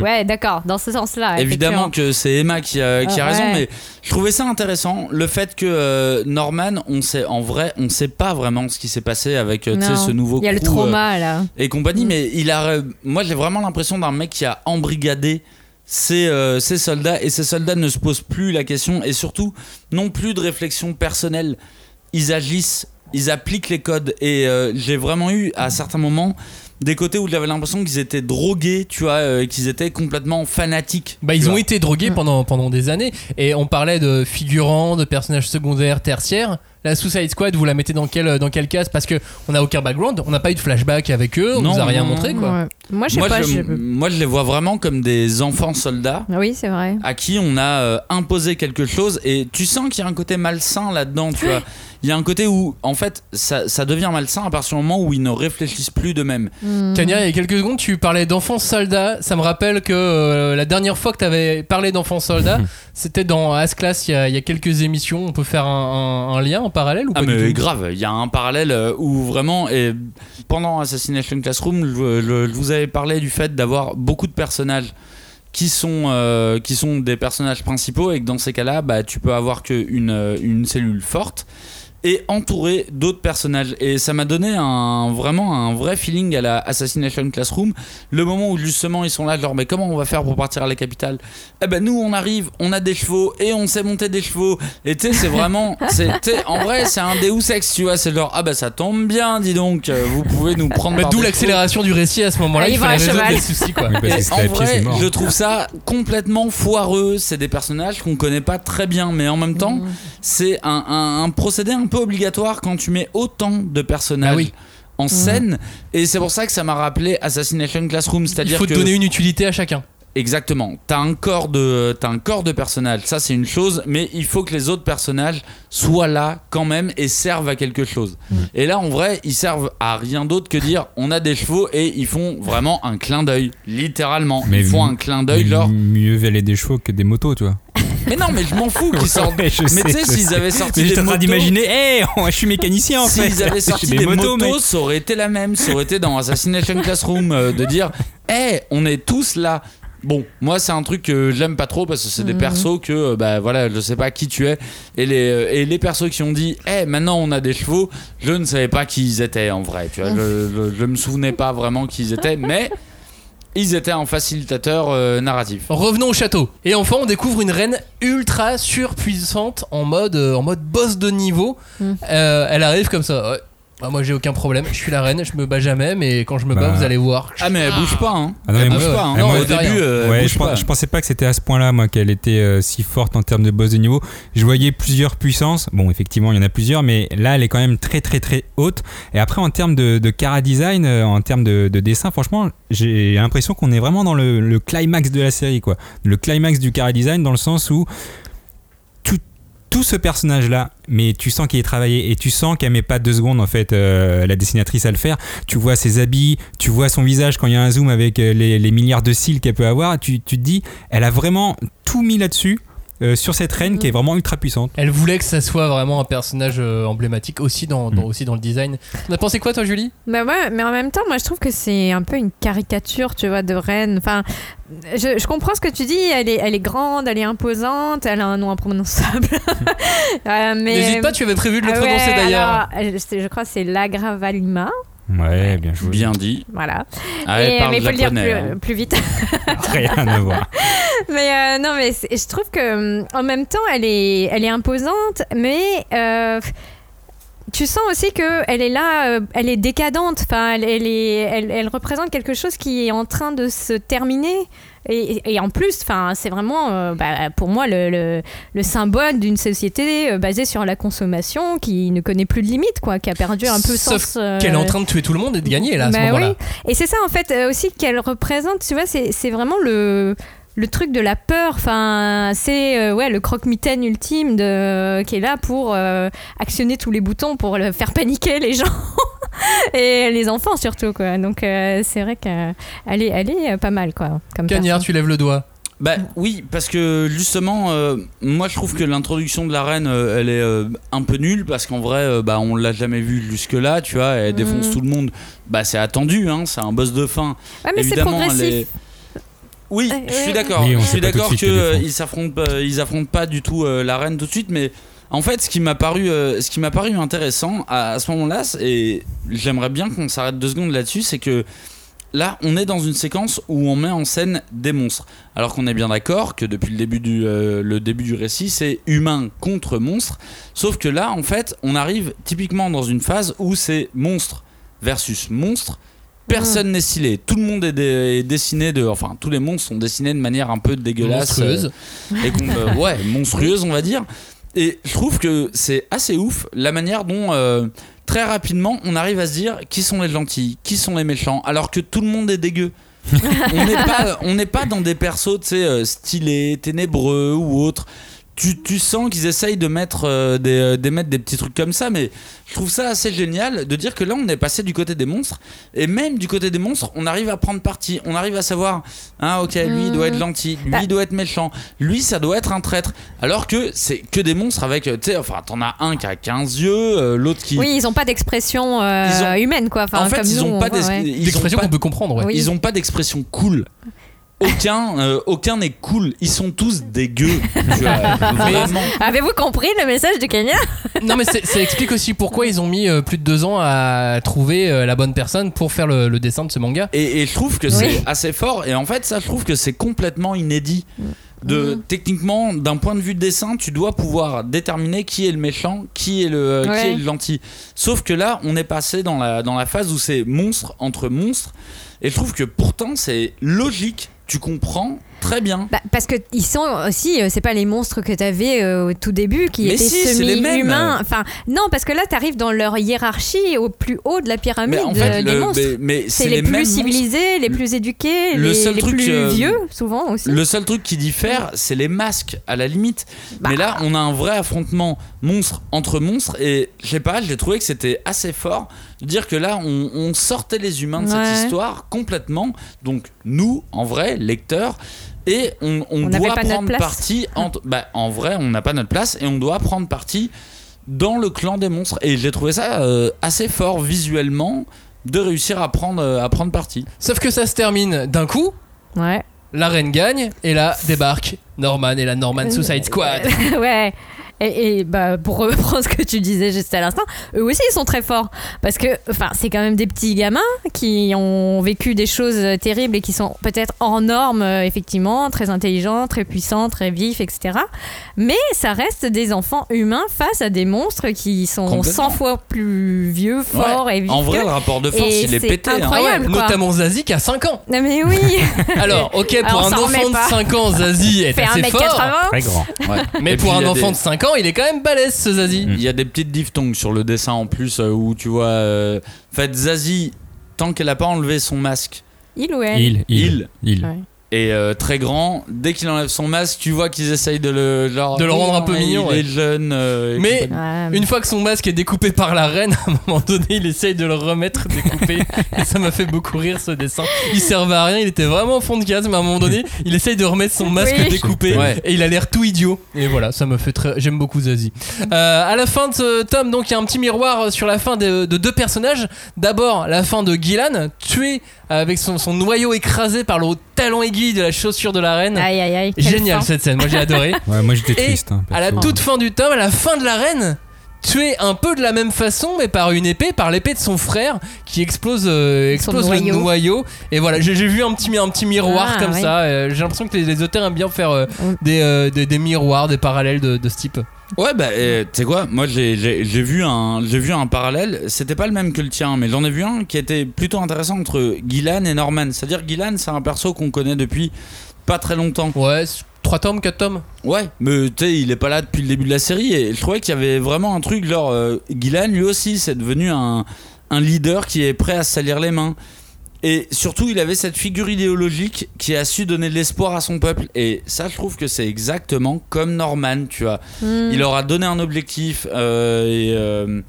Ouais, d'accord, dans ce sens-là. Évidemment que c'est Emma qui a, qui a Ah, raison, ouais. mais je trouvais ça intéressant. Le fait que euh, Norman, on sait en vrai, on sait pas vraiment ce qui s'est passé avec euh, tu sais, Non. ce nouveau Il y a le euh, trauma là. et compagnie, Mm. mais il a, moi j'ai vraiment l'impression d'un mec qui a embrigadé ses, euh, ses soldats et ces soldats ne se posent plus la question et surtout non plus de réflexion personnelle. Ils agissent, ils appliquent les codes et euh, j'ai vraiment eu à certains moments des côtés où j'avais l'impression qu'ils étaient drogués, tu vois, euh, qu'ils étaient complètement fanatiques. Bah, ils ont été drogués pendant, pendant des années. Et on parlait de figurants, de personnages secondaires, tertiaires. La Suicide Squad, vous la mettez dans quelle, dans quelle case Parce que on n'a aucun background, on n'a pas eu de flashback avec eux, on Non, nous a rien non, montré quoi. Ouais. Moi, je sais moi, pas. je, je- moi, je les vois vraiment comme des enfants soldats Oui, c'est vrai. à qui on a euh, imposé quelque chose et tu sens qu'il y a un côté malsain là-dedans, tu vois. Il y a un côté où, en fait, ça, ça devient malsain à partir du moment où ils ne réfléchissent plus d'eux-mêmes. Mm. Cagnard, il y a quelques secondes, tu parlais d'enfants soldats. Ça me rappelle que euh, la dernière fois que tu avais parlé d'enfants soldats, c'était dans As-Class il, y a- il y a quelques émissions. On peut faire un, un- un lien en parallèle ou Ah pas du mais grave, il y a un parallèle euh, où vraiment, et pendant Assassination Classroom, je, je- je vous avais parlé du fait d'avoir beaucoup de personnages qui sont, euh, qui sont des personnages principaux et que dans ces cas-là, bah, tu peux avoir qu'une une cellule forte et entouré d'autres personnages et ça m'a donné un vraiment un vrai feeling à la Assassination Classroom le moment où justement ils sont là genre mais comment on va faire pour partir à la capitale? Eh ben nous on arrive on a des chevaux et on sait monter des chevaux et tu sais c'est vraiment en vrai c'est un Deus Ex tu vois c'est genre ah bah ça tombe bien dis donc euh, vous pouvez nous prendre D'où l'accélération du récit à ce moment-là. Ah, il fallait résoudre des soucis quoi. Oui, et en pied, vrai, je trouve ça complètement foireux. C'est des personnages qu'on connaît pas très bien, mais en même temps, Mm. c'est un, un- un procédé un peu obligatoire quand tu mets autant de personnages Ah oui. en scène. Et c'est pour ça que ça m'a rappelé Assassination Classroom, Il c'est-à-dire faut que donner une utilité à chacun. exactement, t'as un corps de, t'as un corps de personnage. Ça c'est une chose, mais il faut que les autres personnages soient là quand même et servent à quelque chose. Mm. Et là, en vrai, ils servent à rien d'autre que dire on a des chevaux et ils font vraiment un clin d'œil, littéralement. Mais ils font un clin d'œil, genre Mieux valer des chevaux que des motos, tu vois. Mais non, mais je m'en fous qu'ils sortent. Ouais, je mais tu sais, s'ils avaient sorti Mais des j'étais en train motos- d'imaginer, hé, je suis mécanicien en fait. S'ils avaient sorti des, motos, mec. ça aurait été la même. Ça aurait été dans Assassination Classroom euh, de dire Hé, on est tous là. Bon, moi c'est un truc que j'aime pas trop parce que c'est des Mhm. persos que euh, bah voilà, je sais pas qui tu es et les euh, et les persos qui ont dit "Eh, maintenant on a des chevaux", je ne savais pas qui ils étaient en vrai, tu vois, je, je, je me souvenais pas vraiment qui ils étaient mais ils étaient en facilitateur euh, narratif. Revenons au château. Et enfin, on découvre une reine ultra surpuissante en mode, euh, en mode boss de niveau. Mm. Euh, elle arrive comme ça. Bah, moi, j'ai aucun problème. Je suis la reine. Je me bats jamais, mais quand je me bats, Bah. vous allez voir. Ah mais elle bouge pas hein. Ah non, elle bouge pas hein. Ah, moi, au elle fait début rien. euh, elle Ouais, bouge je, pas. je pensais pas que c'était à ce point-là, moi, qu'elle était euh, si forte en termes de boss de niveau. Je voyais plusieurs puissances. Bon, effectivement, il y en a plusieurs, mais là, elle est quand même très, très, très haute. Et après, en termes de, de cara design, euh, en termes de, de dessin, franchement, j'ai l'impression qu'on est vraiment dans le, le climax de la série, quoi. Le climax du cara design, dans le sens où tout ce personnage-là, mais tu sens qu'il est travaillé et tu sens qu'elle met pas deux secondes en fait euh, la dessinatrice à le faire. Tu vois ses habits, tu vois son visage quand il y a un zoom avec euh, les, les milliards de cils qu'elle peut avoir. Tu, tu te dis, elle a vraiment tout mis là-dessus euh, sur cette reine qui est vraiment ultra puissante. Elle voulait que ça soit vraiment un personnage euh, emblématique aussi dans, dans- Mm. aussi dans le design. On a pensé quoi, toi, Julie? Bah ouais, mais en même temps, moi je trouve que c'est un peu une caricature, tu vois, de reine. Enfin, je, je comprends ce que tu dis. Elle est, elle est grande, elle est imposante, elle a un nom imprononçable. Euh, mais N'hésite pas, tu avais prévu de le Ah prononcer ouais, d'ailleurs. je, je crois que c'est Lagravalima. Ouais, bien joué. bien dit. Voilà. Ah, Et- mais il faut le dire plus, hein. plus vite. Rien à voir. mais euh, non, mais je trouve que hum, en même temps, elle est, elle est imposante, mais euh, tu sens aussi que elle est là, euh, elle est décadente. Enfin, elle, elle est, elle, elle représente quelque chose qui est en train de se terminer. Et, et en plus, c'est vraiment, euh, bah, pour moi, le, le, le symbole d'une société euh, basée sur la consommation qui ne connaît plus de limites, quoi, qui a perdu un peu Sauf sens. euh, Qu'elle est en train de tuer tout le monde et de gagner là à ce bah moment-là. oui. Et c'est ça en fait aussi qu'elle représente, tu vois, c'est vraiment le le truc de la peur, enfin, c'est euh, ouais le croque-mitaine ultime de, qui est là pour euh, actionner tous les boutons pour le- faire paniquer les gens et les enfants surtout quoi. Donc euh, c'est vrai qu'elle est, elle est euh, pas mal quoi. Comme Cagnard, tu lèves le doigt. Bah oui, parce que justement, euh, moi je trouve que l'introduction de la reine, euh, elle est euh, un peu nulle parce qu'en vrai, euh, bah on l'a jamais vue jusque-là, tu vois, elle défonce Mhm. tout le monde. Bah c'est attendu, hein, c'est un boss de fin. Ouais, mais c'est Évidemment, elle progressif. est- Oui, je suis d'accord. Oui, je suis d'accord suite que les euh, défauts. ils s'affrontent pas, ils affrontent pas du tout euh, la reine tout de suite, mais en fait, ce qui m'a paru, euh, ce qui m'a paru intéressant à, à ce moment-là, et j'aimerais bien qu'on s'arrête deux secondes là-dessus, c'est que là, on est dans une séquence où on met en scène des monstres. Alors qu'on est bien d'accord que depuis le début du, euh, le début du récit, c'est humain contre monstre. Sauf que là, en fait, on arrive typiquement dans une phase où c'est monstre versus monstre. Personne n'est stylé. Tout le monde est, dé- est dessiné de. Enfin, tous les monstres sont dessinés de manière un peu dégueulasse. Monstrueuse. euh, et euh, ouais, monstrueuse, on va dire. Et je trouve que c'est assez ouf la manière dont euh, très rapidement on arrive à se dire qui sont les gentils, qui sont les méchants, alors que tout le monde est dégueu. on n'est pas, on n'est pas dans des persos, tu sais, euh, stylés, ténébreux ou autres. Tu, tu sens qu'ils essayent de mettre, euh, des, euh, de mettre des petits trucs comme ça, mais je trouve ça assez génial de dire que là on est passé du côté des monstres, et même du côté des monstres, on arrive à prendre parti, on arrive à savoir, ah ok, lui il doit être gentil, lui Bah. il doit être méchant, lui ça doit être un traître, alors que c'est que des monstres avec, euh, tu sais, enfin t'en as un qui a 15 yeux, euh, l'autre qui... Oui, ils ont pas d'expression euh, ont- humaine quoi. Enfin, en fait, comme ils nous, ont on pas voit, d'es- ouais. ils ont D'expression qu'on peut comprendre, ouais. Oui. ils ont pas d'expression cool. Aucun, euh, aucun n'est cool. Ils sont tous dégueux. Vraiment. Avez-vous compris le message du Kenya? Non, mais ça explique aussi pourquoi ils ont mis euh, plus de deux ans à trouver euh, la bonne personne pour faire le, le dessin de ce manga. Et, et je trouve que Oui. c'est assez fort. Et en fait, ça, je trouve que c'est complètement inédit. De, Mhm. Techniquement, d'un point de vue de dessin, tu dois pouvoir déterminer qui est le méchant, qui est le, euh, qui est le gentil. Sauf que là, on est passé dans la, dans la phase où c'est monstre entre monstres. Et je trouve que pourtant, c'est logique. Tu comprends très bien. Bah, parce que ils sont aussi, euh, c'est pas les monstres que t'avais euh, au tout début qui Mais étaient si, c'est les mêmes. semi-humains. Enfin, non, parce que là, t'arrives dans leur hiérarchie au plus haut de la pyramide Mais en fait, euh, des le- monstres. mais- mais c'est les, plus monstres. civilisés, les plus éduqués, Le les, seul les truc, plus euh, vieux, souvent aussi. Le seul truc qui diffère, c'est les masques, à la limite. Bah. Mais là, on a un vrai affrontement monstre entre monstres. Et je sais pas, j'ai trouvé que c'était assez fort Dire que là, on, on sortait les humains de Ouais. cette histoire complètement. Donc, nous, en vrai, lecteurs, et on, on On n'avait doit prendre parti. En, bah, en vrai, on n'a pas notre place et on doit prendre parti dans le clan des monstres. Et j'ai trouvé ça euh, assez fort visuellement de réussir à prendre, euh, à prendre parti. Sauf que ça se termine d'un coup, Ouais. la reine gagne, et là débarque Norman et la Norman Suicide Squad. ouais. Et, et, bah, pour reprendre ce que tu disais juste à l'instant, eux aussi ils sont très forts. Parce que enfin, c'est quand même des petits gamins qui ont vécu des choses terribles et qui sont peut-être hors normes, euh, effectivement, très intelligents, très puissants, très vifs, etc. Mais ça reste des enfants humains face à des monstres qui sont Complètement. 100 fois plus vieux, forts Ouais. et vifs. En vrai, le rapport de force, Et il est pété. hein. Notamment Zazie qui a 5 ans. Non mais oui Alors, ok, pour Alors, un enfant de pas. 5 ans, Zazie est Fait assez fort. 1m80 Très grand. Ouais. Mais Et pour un enfant des- de 5 ans, il est quand même balèze ce Zazie. Il y a des petites diphtongues sur le dessin en plus euh, où tu vois. euh, En fait, Zazie, tant qu'elle a pas enlevé son masque, Il ou elle Il, il, il il. Ouais. Est euh, très grand. Dès qu'il enlève son masque, tu vois qu'ils essayent de le genre De le rendre un peu mignon, Il ouais. est jeune. euh, et Mais- Une fois que son masque est découpé par la reine, à un moment donné, il essaye de le remettre découpé. et ça m'a fait beaucoup rire ce dessin. Il servait à rien, il était vraiment au fond de case, mais à un moment donné, il essaye de remettre son masque Oui. découpé Ouais. et il a l'air tout idiot. Et voilà, ça me fait très. J'aime beaucoup Zazie. Euh, à la fin de ce tome, donc, il y a un petit miroir sur la fin de, de deux personnages. D'abord, la fin de Gillan, tué avec son, son noyau écrasé par le talon aiguille de la chaussure de la reine. Aïe aïe aïe. Génial fin. cette scène, moi j'ai adoré. Ouais, moi j'étais triste. hein, à la toute fin du tome, à la fin de la reine, tué un peu de la même façon, mais par une épée, par l'épée de son frère, qui explose, euh, explose le noyau. Et voilà, j'ai vu un petit, un petit miroir Ah, comme ça. euh, j'ai l'impression que les, les auteurs aiment bien faire euh, des, euh, des, des miroirs, des parallèles de, de ce type. Ouais, bah, euh, tu sais quoi, moi j'ai vu, un- vu un parallèle, c'était pas le même que le tien, mais j'en ai vu un qui était plutôt intéressant entre Gillan et Norman. C'est-à-dire, Gillan, c'est un perso qu'on connaît depuis pas très longtemps. Ouais, 3 tomes, 4 tomes. Ouais, mais tu sais, il est pas là depuis le début de la série et je trouvais qu'il y avait vraiment un truc, genre, euh, Gillan lui aussi, c'est devenu un, un leader qui est prêt à salir les mains. Et surtout, il avait cette figure idéologique qui a su donner de l'espoir à son peuple. Et ça, je trouve que c'est exactement comme Norman, tu vois. Hmm. Il leur a donné un objectif euh, et. euh,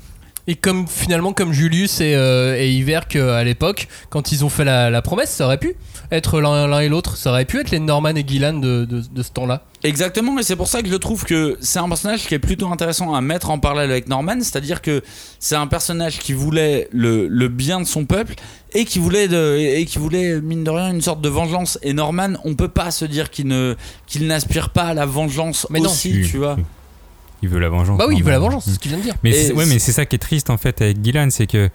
Et comme finalement, comme Julius et, euh, et Iverk à l'époque, quand ils ont fait la, la promesse, ça aurait pu être l'un et l'autre. Ça aurait pu être les Norman et Gillan de, de, de ce temps-là. Exactement, et c'est pour ça que je trouve que c'est un personnage qui est plutôt intéressant à mettre en parallèle avec Norman, c'est-à-dire que c'est un personnage qui voulait le, le bien de son peuple et qui voulait de, et qui voulait mine de rien une sorte de vengeance. Et Norman, on peut pas se dire qu'il ne qu'il n'aspire pas à la vengeance Mais non. aussi, Si, tu vois. Il veut la vengeance. Bah oui, il veut la vengeance, c'est ce qu'il vient de dire. Mais c'est- ouais, mais c'est ça qui est triste en fait avec Gillan, c'est que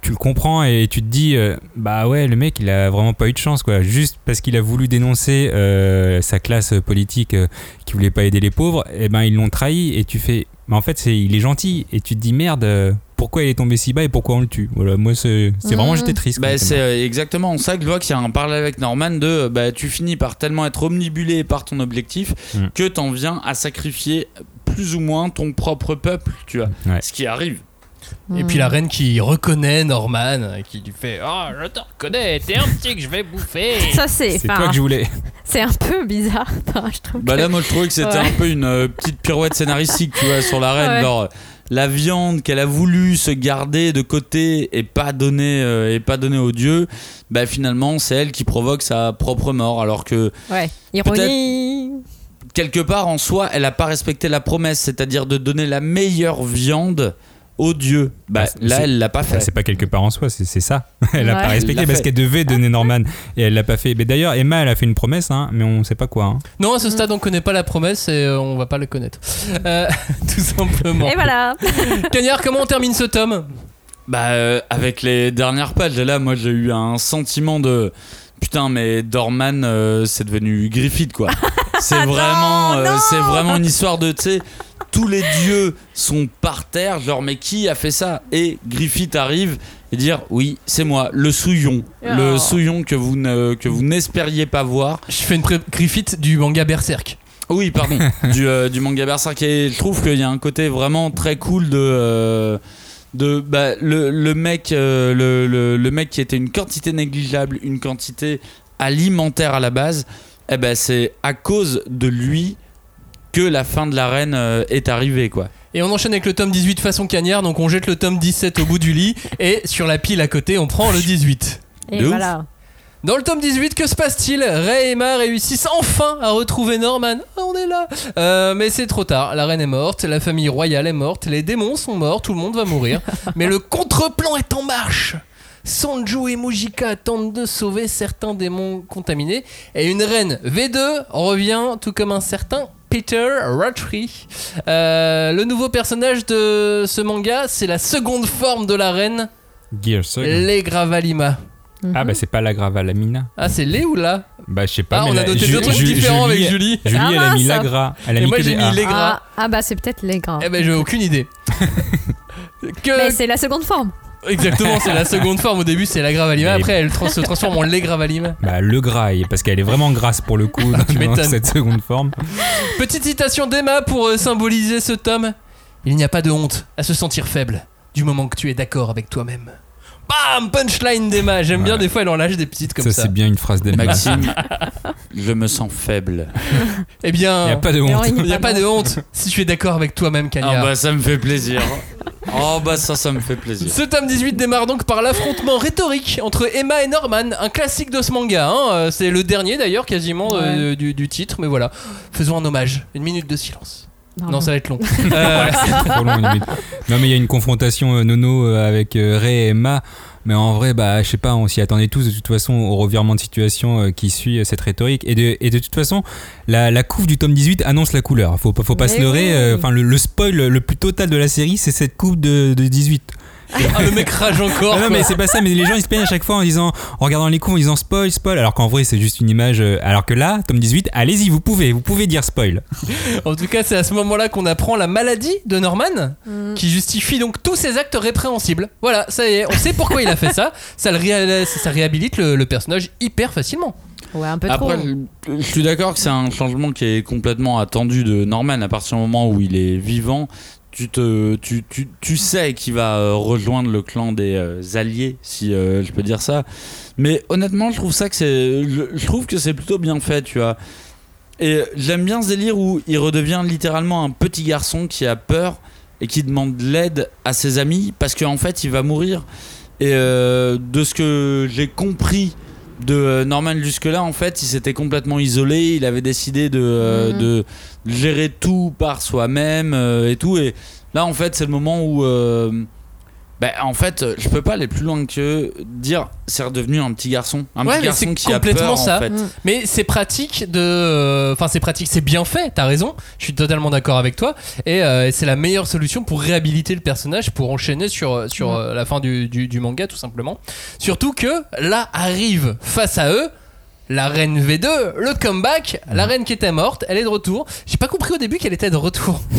tu le comprends et tu te dis euh, bah ouais le mec il a vraiment pas eu de chance quoi juste parce qu'il a voulu dénoncer euh, sa classe politique euh, qui voulait pas aider les pauvres et ben ils l'ont trahi et tu fais mais en fait c'est il est gentil et tu te dis merde euh, pourquoi il est tombé si bas et pourquoi on le tue? Voilà moi c'est vraiment Mhm. j'étais triste Bah, c'est euh, exactement ça que je vois qu'il y a un parallèle avec Norman de bah, tu finis par tellement être omnibulé par ton objectif Mm. que t'en viens à sacrifier plus ou moins ton propre peuple, tu vois. Ouais. Ce qui arrive. Et puis la reine qui reconnaît Norman, et qui lui fait Oh, je te reconnais, t'es un petit que je vais bouffer. Ça c'est. c'est toi que je voulais C'est un peu bizarre. Enfin, je trouve Bah que- là, moi je trouvais que c'était Ouais. un peu une euh, petite pirouette scénaristique, tu vois, sur la reine. Ouais. Genre, la viande qu'elle a voulu se garder de côté et pas donner, euh, et pas donner aux dieux, bah finalement, c'est elle qui provoque sa propre mort. Alors que Ouais. Ironie. Quelque part en soi, elle a pas respecté la promesse, c'est-à-dire de donner la meilleure viande aux dieux. Bah Ah, là, elle l'a pas fait. c'est pas quelque part en soi, c'est c'est ça. Elle a Ouais. pas respecté l'a parce qu'elle devait donner Norman et elle l'a pas fait. Mais d'ailleurs, Emma, elle a fait une promesse, hein, mais on sait pas quoi. hein. Non, à ce stade, on connaît pas la promesse et euh, on va pas le connaître. Euh, tout simplement. Et voilà. Cagnard, comment on termine ce tome? Bah, euh, avec les dernières pages, là, moi, j'ai eu un sentiment de. Putain, mais Dorman, euh, c'est devenu Griffith, quoi. C'est vraiment, euh, c'est vraiment une histoire de, tu sais, tous les dieux sont par terre, genre, mais qui a fait ça? Et Griffith arrive et dire, oui, c'est moi, le souillon, le Oh. souillon que vous ne, que vous n'espériez pas voir. Je fais une Griffith du manga Berserk. Oui, pardon, du, euh, du manga Berserk. Et je trouve qu'il y a un côté vraiment très cool de. euh, de bah, le, le mec euh, le, le- le mec qui était une quantité négligeable une quantité alimentaire à la base eh ben c'est à cause de lui que la fin de l'arène euh, est arrivée quoi Et on enchaîne avec le tome 18 façon cagnard, donc on jette le tome 17 au bout du lit et sur la pile à côté on prend le 18. Et De ouf. voilà. Dans le tome 18, que se passe-t-il? Ray et Emma réussissent enfin à retrouver Norman. Ah, on est là Euh, Mais c'est trop tard, la reine est morte, la famille royale est morte, les démons sont morts, tout le monde va mourir. mais le contre-plan est en marche Sanju et Mujika tentent de sauver certains démons contaminés et une reine V2 revient tout comme un certain Peter Ratry. Euh, le nouveau personnage de ce manga, c'est la seconde forme de la reine, les Gravalima. Ah bah c'est pas la Gravalamina. Ah, c'est les ou là Bah je sais pas. Ah, mais on a la- noté deux trucs Ju- différents avec Julie- Julie. Julie, Ah, elle a mis la gras. Elle a Et mis moi j'ai mis les gras. Ah, ah bah c'est peut-être les gras. Eh ben j'ai aucune idée. que... Mais c'est la seconde forme. Exactement, c'est la seconde forme. Au début, c'est la Gravalima. Après, elle trans- se transforme en les Gravalima. Bah le et- parce qu'elle est vraiment grasse pour le coup dans, cette seconde forme. Petite citation d'Emma pour euh, symboliser ce tome. Il n'y a pas de honte à se sentir faible du moment que tu es d'accord avec toi-même. Bam Punchline d'Emma. J'aime bien des fois, elle en lâche des petites comme Ça, ça. c'est bien une phrase d'Emma. Maxime, je me sens faible. Eh bien, Il n'y a pas de honte. il n'y a pas de honte si tu es d'accord avec toi-même, Ah Cagnard. bah ça me fait plaisir. Oh bah ça, ça me fait plaisir. Ce tome 18 démarre donc par l'affrontement rhétorique entre Emma et Norman, un classique de ce manga. hein. Euh, C'est le dernier d'ailleurs quasiment euh, du, du titre, mais voilà. Faisons un hommage, une minute de silence. Non, ça va être long. Euh, trop long, limite. Non, mais il y a une confrontation euh, Nono euh, avec Ray et Emma. Mais en vrai, bah, je sais pas, on s'y attendait tous de toute façon au revirement de situation euh, qui suit euh, cette rhétorique. Et de, et de toute façon, la, la couve du tome 18 annonce la couleur. Faut pas, faut pas Mais se leurrer. oui. euh, Enfin, le, le spoil le plus total de la série, c'est cette coupe de, de 18. Ah, le mec rage encore. Non, mais c'est pas ça, mais les gens ils se plaignent à chaque fois en disant, en regardant les coups, en disant spoil, spoil, alors qu'en vrai c'est juste une image. euh, alors que là, tome 18, allez-y, vous pouvez, vous pouvez dire spoil. En tout cas, c'est à ce moment-là qu'on apprend la maladie de Norman, Mm. qui justifie donc tous ses actes répréhensibles. Voilà, ça y est, on sait pourquoi il a fait ça. Ça, le réha- ça réhabilite le, le personnage hyper facilement. Ouais, un peu trop. Après, je, je suis d'accord que c'est un changement qui est complètement attendu de Norman à partir du moment où il est vivant. Tu, te, tu, tu, tu sais qu'il va euh, rejoindre le clan des euh, alliés, si euh, je peux dire ça. Mais honnêtement, je trouve ça que c'est, je, trouve que c'est plutôt bien fait, tu vois. Et j'aime bien ce délire où il redevient littéralement un petit garçon qui a peur et qui demande de l'aide à ses amis parce qu'en fait il va mourir. Et de ce que j'ai compris de euh, Norman jusque-là, en fait, il s'était complètement isolé. Il avait décidé de, euh, Mhm. de gérer tout par soi-même euh, et tout. Et là, en fait, c'est le moment où. Euh, ben, en fait, je peux pas aller plus loin que dire c'est redevenu un petit garçon. Un Ouais, petit garçon c'est qui a complètement peur, ça. en fait. Mm. Mais c'est pratique de. euh, Enfin, c'est pratique, c'est bien fait, t'as raison. Je suis totalement d'accord avec toi. Et euh, c'est la meilleure solution pour réhabiliter le personnage, pour enchaîner sur, sur euh, la fin du, du- du manga, tout simplement. Surtout que là arrive face à eux. La reine V2, le comeback, la reine qui était morte, elle est de retour. J'ai pas compris au début qu'elle était de retour.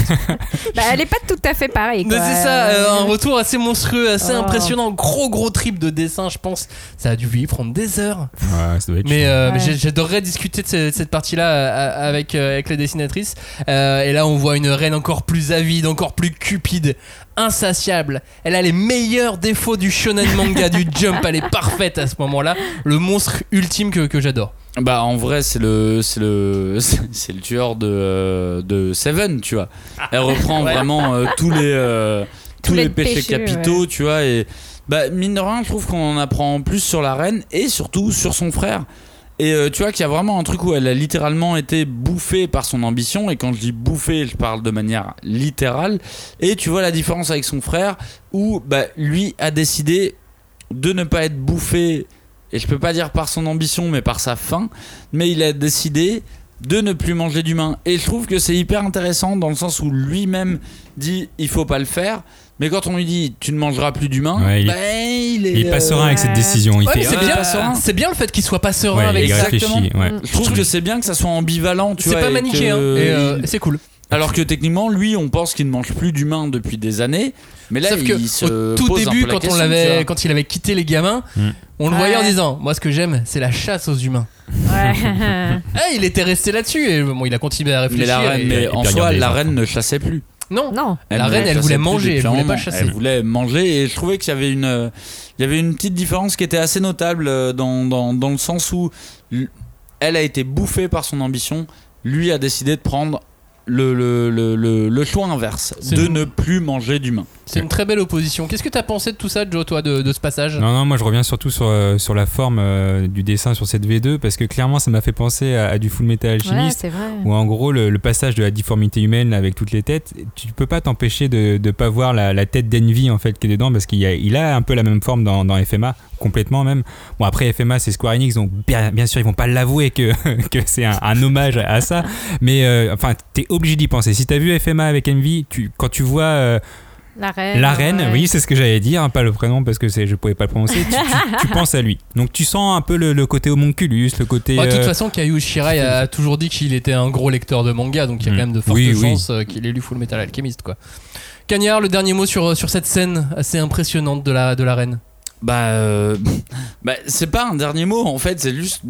Bah, elle est pas tout à fait pareille. Mais quoi. c'est ça, euh, un retour assez monstrueux, assez Oh. impressionnant, gros gros trip de dessin, je pense. Ça a dû lui prendre des heures. Ouais, ça doit être Mais, chiant. euh, Ouais. j'ai- j'adorerais discuter de ce- cette partie-là euh, avec, euh, avec les dessinatrices. Euh, et là, on voit une reine encore plus avide, encore plus cupide, insatiable. Elle a les meilleurs défauts du shonen manga, du jump. Elle est parfaite à ce moment-là. Le monstre ultime que, que j'adore. Bah en vrai c'est le c'est le c'est le tueur de euh, de Seven tu vois. Elle reprend Ouais. vraiment euh, tous les euh, tous, Tous les, les péchés, péchés, capitaux tu vois et bah mine de rien je trouve qu'on en apprend plus sur la reine et surtout sur son frère. Et euh, tu vois qu'il y a vraiment un truc où elle a littéralement été bouffée par son ambition. Et quand je dis bouffée je parle de manière littérale. Et tu vois la différence avec son frère où bah lui a décidé de ne pas être bouffé et je peux pas dire par son ambition mais par sa faim. Mais il a décidé de ne plus manger d'humains et je trouve que c'est hyper intéressant dans le sens où lui-même dit il faut pas le faire mais quand on lui dit tu ne mangeras plus d'humains Ouais, il- bah, il est Il est pas euh, serein avec cette ouais. décision. Il Ouais, fait mais c'est bien, c'est le fait qu'il soit pas serein Ouais, avec il ça. réfléchit. Ouais. je trouve que c'est bien que ça soit ambivalent tu C'est vois pas manichéen. que Et euh, il- c'est cool. alors que techniquement lui on pense qu'il ne mange plus d'humains depuis des années mais là Sauf que il se au tout pose un début, peu quand, question, on l'avait, quand il avait quitté les gamins, Mm. on le voyait en disant Moi, ce que j'aime, c'est la chasse aux humains. Ouais. Eh, il était resté là-dessus et bon, il a continué à mais réfléchir. la reine et- mais et en soi la reine ne chassait plus Non, non. La ne reine, elle voulait manger, elle voulait pas chasser. Elle voulait manger et je trouvais qu'il y avait une, il y avait une petite différence qui était assez notable euh, dans, dans, dans le sens où elle a été bouffée par son ambition, lui a décidé de prendre le, le, le, le, le choix inverse, de une- ne plus manger d'humains. C'est une très belle opposition. Qu'est-ce que t'as pensé de tout ça, Joe, toi, de, de ce passage? Non, non, moi je reviens surtout sur, euh, sur la forme euh, du dessin sur cette V2 parce que clairement ça m'a fait penser à, à du Full Metal Ouais, Alchemist. c'est vrai. où en gros le, le passage de la difformité humaine avec toutes les têtes, tu peux pas t'empêcher de ne pas voir la, la tête d'Envy en fait qui est dedans parce qu'il y a, il a un peu la même forme dans, dans FMA, complètement même. Bon après FMA c'est Square Enix donc bien, bien sûr ils vont pas l'avouer que, que c'est un, un hommage à ça, mais euh, enfin t'es obligé d'y penser. Si t'as vu FMA avec Envy, tu, quand tu vois euh, La reine. la reine, ouais. oui, c'est ce que j'allais dire, hein, pas le prénom parce que c'est, je pouvais pas le prononcer. Tu, tu- tu penses à lui. Donc tu sens un peu le, le côté homunculus, le côté. Bah, De toute euh, façon, Kayu Shirai a toujours dit qu'il était un gros lecteur de manga, donc il y a Mm. quand même de fortes Oui, chances euh, qu'il ait lu Full Metal Alchemist, quoi. Cagnard, le dernier mot sur, sur cette scène assez impressionnante de la, de la reine. Bah, euh, bah, c'est pas un dernier mot en fait, c'est juste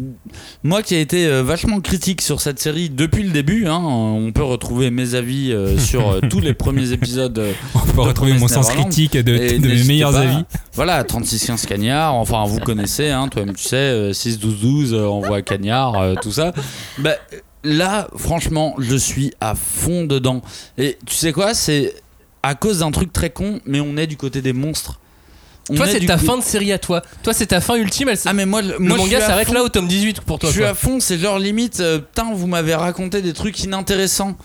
moi qui ai été euh, vachement critique sur cette série depuis le début. hein. on peut retrouver mes avis euh, sur tous les premiers épisodes. on peut retrouver mon sens critique de, Et de mes meilleurs pas. avis. Voilà, 36-15 cagnards, enfin vous connaissez, hein, toi-même tu sais, euh, 6-12-12, euh, envoie cagnard, tout ça. Bah, là, franchement, je suis à fond dedans. Et tu sais quoi, c'est à cause d'un truc très con, mais on est du côté des monstres. Toi, est c'est ta fin de série à toi. Toi, c'est ta fin ultime. Elle, Ah mais moi, le moi, manga s'arrête là au tome 18 pour toi. Je suis quoi. à fond, c'est genre limite, euh, putain, vous m'avez raconté des trucs inintéressants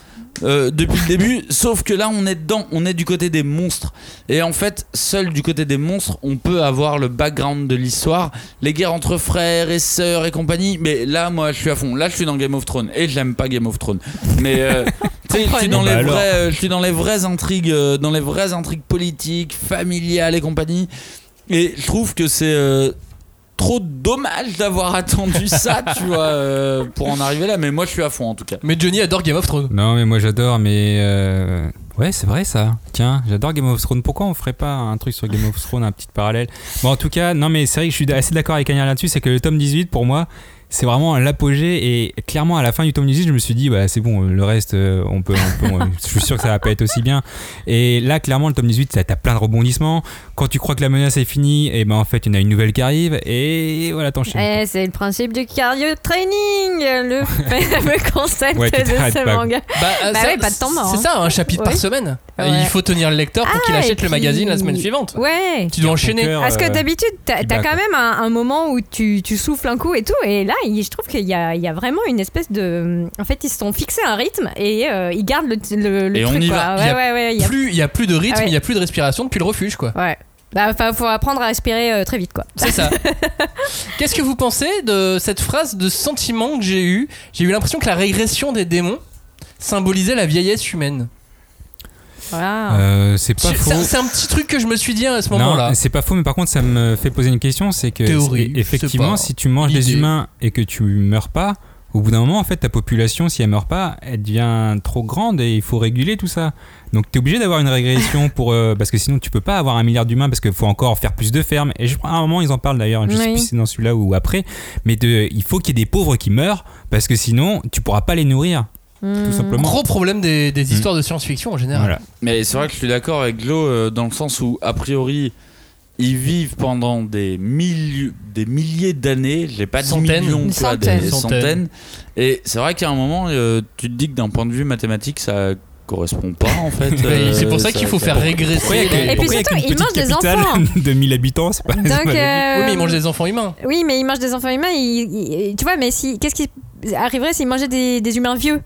euh, depuis le début, sauf que là on est dedans, on est du côté des monstres. Et en fait, seul du côté des monstres, on peut avoir le background de l'histoire, les guerres entre frères et sœurs et compagnie. Mais là, moi, je suis à fond. Là, je suis dans Game of Thrones et j'aime pas Game of Thrones. Mais euh, tu sais, je suis dans Bah les alors. vrais, euh, je suis dans les vraies intrigues, euh, dans les vraies intrigues politiques, familiales et compagnie. Et je trouve que c'est euh, trop dommage d'avoir attendu ça, tu vois, euh, pour en arriver là. Mais moi, je suis à fond en tout cas. Mais Johnny adore Game of Thrones. Non, mais moi j'adore, mais. euh, Ouais, c'est vrai ça. Tiens, j'adore Game of Thrones. Pourquoi on ferait pas un truc sur Game of Thrones, un petit parallèle? Bon, en tout cas, non, mais c'est vrai que je suis assez d'accord avec Anya là-dessus. C'est que le tome 18, pour moi, c'est vraiment l'apogée. Et clairement, à la fin du tome 18, je me suis dit, bah, c'est bon, le reste, euh, on peut. On peut on- je suis sûr que ça va pas être aussi bien. Et là, clairement, le tome 18, t'as t'as plein de rebondissements. Quand tu crois que la menace est finie, et ben en fait, il y en a une nouvelle qui arrive. Et voilà, t'enchaînes. Eh, c'est le principe du cardio training, le fameux concept Ouais, de ce pas. manga. Bah, euh, Bah ça- ouais, pas de temps mort, C'est hein. ça, un chapitre par semaine. Ouais. Il faut tenir le lecteur pour qu'il Ah, achète le magazine la semaine suivante. Ouais. Tu dois enchaîner. Parce que euh, d'habitude, t'as quand même un, un moment où tu, tu souffles un coup et tout. Et là, je trouve qu'il y a, il y a vraiment une espèce de. En fait, ils se sont fixés un rythme et euh, ils gardent le, le, le Et on y quoi. va. Il y a ouais, ouais. Plus, il y a plus de rythme, il y a plus de respiration depuis le refuge, quoi. ouais. Bah, faut apprendre à respirer euh, très vite, quoi. C'est ça. Qu'est-ce que vous pensez de cette phrase de sentiment que j'ai eu J'ai eu l'impression que la régression des démons symbolisait la vieillesse humaine. Voilà. Euh, c'est pas faux. c'est un, petit truc que je me suis dit à ce moment-là. C'est pas faux, mais par contre, ça me fait poser une question. C'est que, Théorie, effectivement, si tu manges des humains et que tu meurs pas, au bout d'un moment, en fait, ta population, si elle meurt pas, elle devient trop grande et il faut réguler tout ça. Donc, tu es obligé d'avoir une régression pour. euh, parce que sinon, tu peux pas avoir un milliard d'humains parce qu'il faut encore faire plus de fermes. Et je crois, à un moment, ils en parlent d'ailleurs, je sais Oui. plus si c'est dans celui-là ou après. Mais de, il faut qu'il y ait des pauvres qui meurent parce que sinon, tu pourras pas les nourrir. Tout simplement. Gros problème des, des histoires de science-fiction en général. Voilà. Mais c'est vrai que je suis d'accord avec Glo euh, dans le sens où, a priori, ils vivent pendant des, milli- des milliers d'années. J'ai pas dit Centaines. millions, Une tu vois, centaine. des Centaines. centaines. Et c'est vrai qu'à un moment, euh, tu te dis que d'un point de vue mathématique, ça correspond pas en fait. Mais Euh, c'est pour ça qu'il faut faire régresser. Pourquoi il y a que- les- Et puis pourquoi il y a surtout, qu'une ils petite mangent des capitale enfants. de 1000 habitants C'est pas c'est Donc, pas logique. euh, Oui, mais ils mangent des enfants humains. Oui, mais ils mangent des enfants humains. ils- ils- tu vois, mais si, qu'est-ce qui arriverait s'ils mangeaient des, des humains vieux?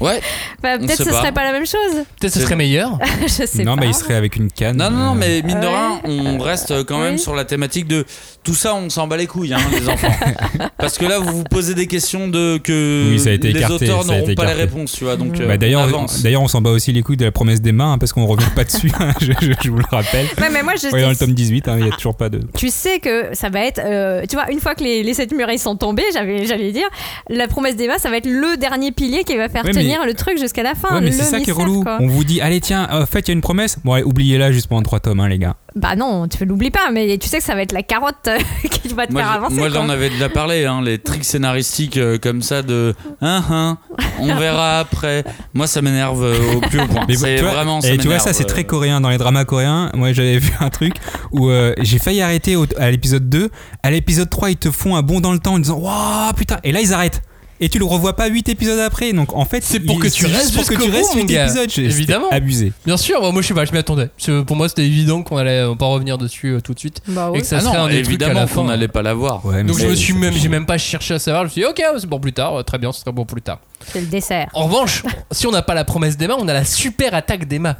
Ouais. Bah, Peut-être ce pas. serait pas la même chose. Peut-être ce serait meilleur. Je sais non, pas. mais il serait avec une canne. Non, non, non, euh, mais mine de rien, on reste quand même Oui. sur la thématique de tout ça, on s'en bat les couilles, hein, les enfants. Parce que là, vous vous posez des questions de que Oui, ça a été les écarté, auteurs n'auront pas les réponses, tu vois. Donc, euh, Bah, d'ailleurs, on d'ailleurs, on s'en bat aussi les couilles de la promesse des mains hein, parce qu'on revient pas dessus. hein, je, je- je vous le rappelle. Ouais, mais moi, je Ouais, dans le tome 18, hein, il y a toujours pas de. tu sais que ça va être, euh, tu vois, une fois que les, les sept murailles sont tombées, j'avais, j'allais dire, la promesse d'Eva, ça va être le dernier pilier qui va faire Ouais, mais- tenir le truc jusqu'à la fin. Ouais, mais c'est ça qui est relou. quoi. On vous dit, allez, tiens, en fait, il y a une promesse. Bon, allez, oubliez-la juste pendant 3 tomes, hein, les gars. Bah non, tu l'oublies pas, mais tu sais que ça va être la carotte euh, qui va te Moi, faire avancer. moi, j'en avais déjà parlé, hein, les tricks scénaristiques euh, comme ça de hein, hein, on verra après. Moi, ça m'énerve euh, au plus haut point. Mais C'est tu vois, vraiment ça et tu vois, ça, c'est euh. très coréen. Dans les dramas coréens, moi, j'avais vu un truc où euh, j'ai failli arrêter au- à l'épisode 2. À l'épisode 3, ils te font un bond dans le temps en disant, waouh, putain. Et là, ils arrêtent. Et tu le revois pas 8 épisodes après. Donc en fait, C'est pour que tu restes pour que tu restes mon 8 gars. épisodes. Évidemment. Abusé. Bien sûr, moi je sais pas, je m'y attendais. Pour moi c'était évident qu'on allait pas revenir dessus euh, tout de suite. Bah Et que ça Ah serait un évidemment qu'on n'allait pas l'avoir. Donc je me suis même, j'ai même pas cherché à savoir. Je me suis dit ok, c'est pour plus tard, très bien, ce serait bon plus tard. C'est le dessert. En revanche, si on n'a pas la promesse d'Emma, on a la super attaque d'Emma.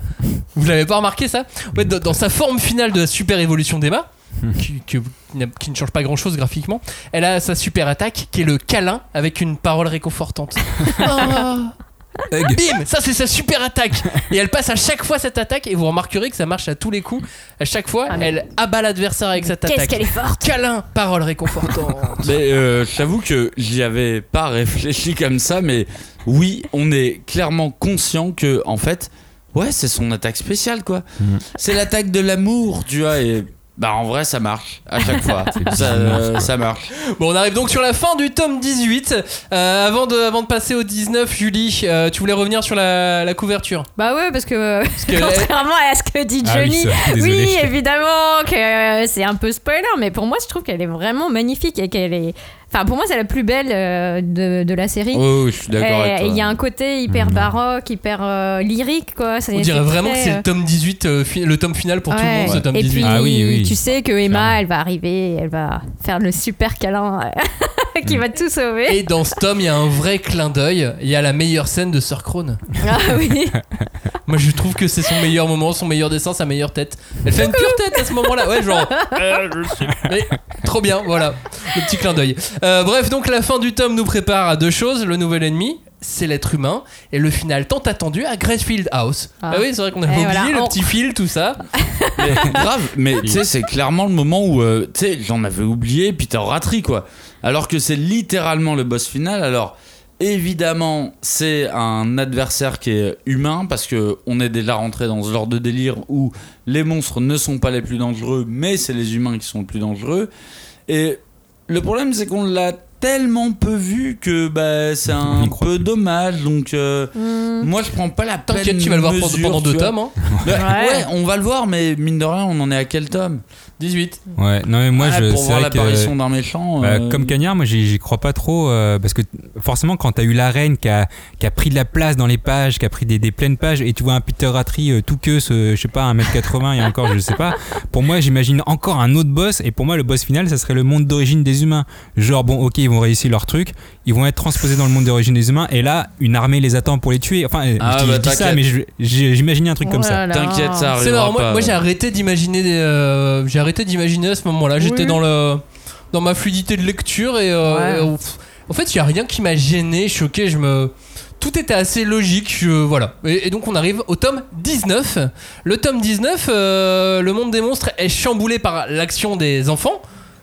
Vous l'avez pas remarqué ça? Ouais, dans, dans sa forme finale de la super évolution d'Emma, qui, ne change pas grand chose graphiquement, elle a sa super attaque qui est le câlin avec une parole réconfortante. Hug. Bim Ça c'est sa super attaque Et elle passe à chaque fois cette attaque et vous remarquerez que ça marche à tous les coups. À chaque fois, Ah, elle abat l'adversaire avec cette Qu'est-ce attaque. qu'elle est forte Câlin, parole réconfortante. Mais euh, j'avoue que j'y avais pas réfléchi comme ça, mais oui, on est clairement conscient que, en fait, ouais, c'est son attaque spéciale, quoi. Mhm. C'est l'attaque de l'amour, tu vois, et bah en vrai, ça marche à chaque fois. Ça, euh, ça marche. Bon, on arrive donc sur la fin du tome 18. Euh, avant, de, avant de passer au 19, Julie, euh, tu voulais revenir sur la, la couverture? Bah ouais, parce que, que- contrairement à ce que dit Ah oui, Johnny, désolé. oui, évidemment que euh, c'est un peu spoiler, mais pour moi, je trouve qu'elle est vraiment magnifique et qu'elle est. Enfin, pour moi, c'est la plus belle euh, de, de la série. Oh, je suis d'accord avec toi. Il y a un côté hyper Mhm. baroque, hyper euh, lyrique, quoi. On dirait vraiment que c'est euh, le tome 18, euh, fi- le tome final pour tout le ouais. monde, ce tome Et 18. puis, Ah oui, oui. tu sais que Emma, elle va arriver, elle va faire le super câlin euh, qui va tout sauver. Et dans ce tome, il y a un vrai clin d'œil. Il y a la meilleure scène de Sir Crone. Ah oui. Moi, je trouve que c'est son meilleur moment, son meilleur dessin, sa meilleure tête. Elle fait une pure tête à ce moment-là. Ouais, genre. euh, je suis- Mais trop bien, voilà. Le petit clin d'œil. Euh, bref, donc la fin du tome nous prépare à deux choses le nouvel ennemi. C'est l'être humain et le final tant attendu à Gracefield House. Ah, Ah. oui, c'est vrai qu'on avait Et oublié voilà, le on- petit fil, tout ça. Mais grave, mais tu sais, c'est clairement le moment où, euh, tu sais, j'en avais oublié, Peter Ratry, quoi. Alors que c'est littéralement le boss final. Alors, évidemment, c'est un adversaire qui est humain, parce que on est déjà rentré dans ce genre de délire où les monstres ne sont pas les plus dangereux, mais c'est les humains qui sont les plus dangereux. Et le problème, c'est qu'on l'a tellement peu vu que bah, c'est un peu dommage. Donc, euh, Hmm. moi, je prends pas la peine. T'inquiète, tu vas le voir mesure, pendant deux tomes. hein. Bah, Ouais. ouais, on va le voir, mais mine de rien, on en est à quel tome? 18. Ouais, non mais moi Ah, je pour c'est voir vrai que- l'apparition d'un méchant. Bah, euh, comme Cagnard, moi j'y j'y crois pas trop euh, parce que forcément quand t'as eu la reine qui a, qui a pris de la place dans les pages, qui a pris des, des pleines pages et tu vois un Peter Ratry euh, tout que ce, je sais pas 1m80 et encore je sais pas. Pour moi j'imagine encore un autre boss et pour moi le boss final ça serait le monde d'origine des humains. Genre bon ok ils vont réussir leur truc, ils vont être transposés dans le monde d'origine des humains et là une armée les attend pour les tuer. Enfin euh, Ah, je, bah, je dis ça mais j'imaginais un truc comme Oh ça. T'inquiète, ça marrant, moi, moi, j'ai arrêté d'imaginer des, euh, j'ai arrêté d'imaginer à ce moment-là. J'étais Oui. dans le dans ma fluidité de lecture et, euh, Ouais. et, euh, pff, en fait, il y a rien qui m'a gêné, choqué, je me tout était assez logique, voilà. Et, et donc on arrive au tome 19. Le tome 19, euh, le monde des monstres est chamboulé par l'action des enfants.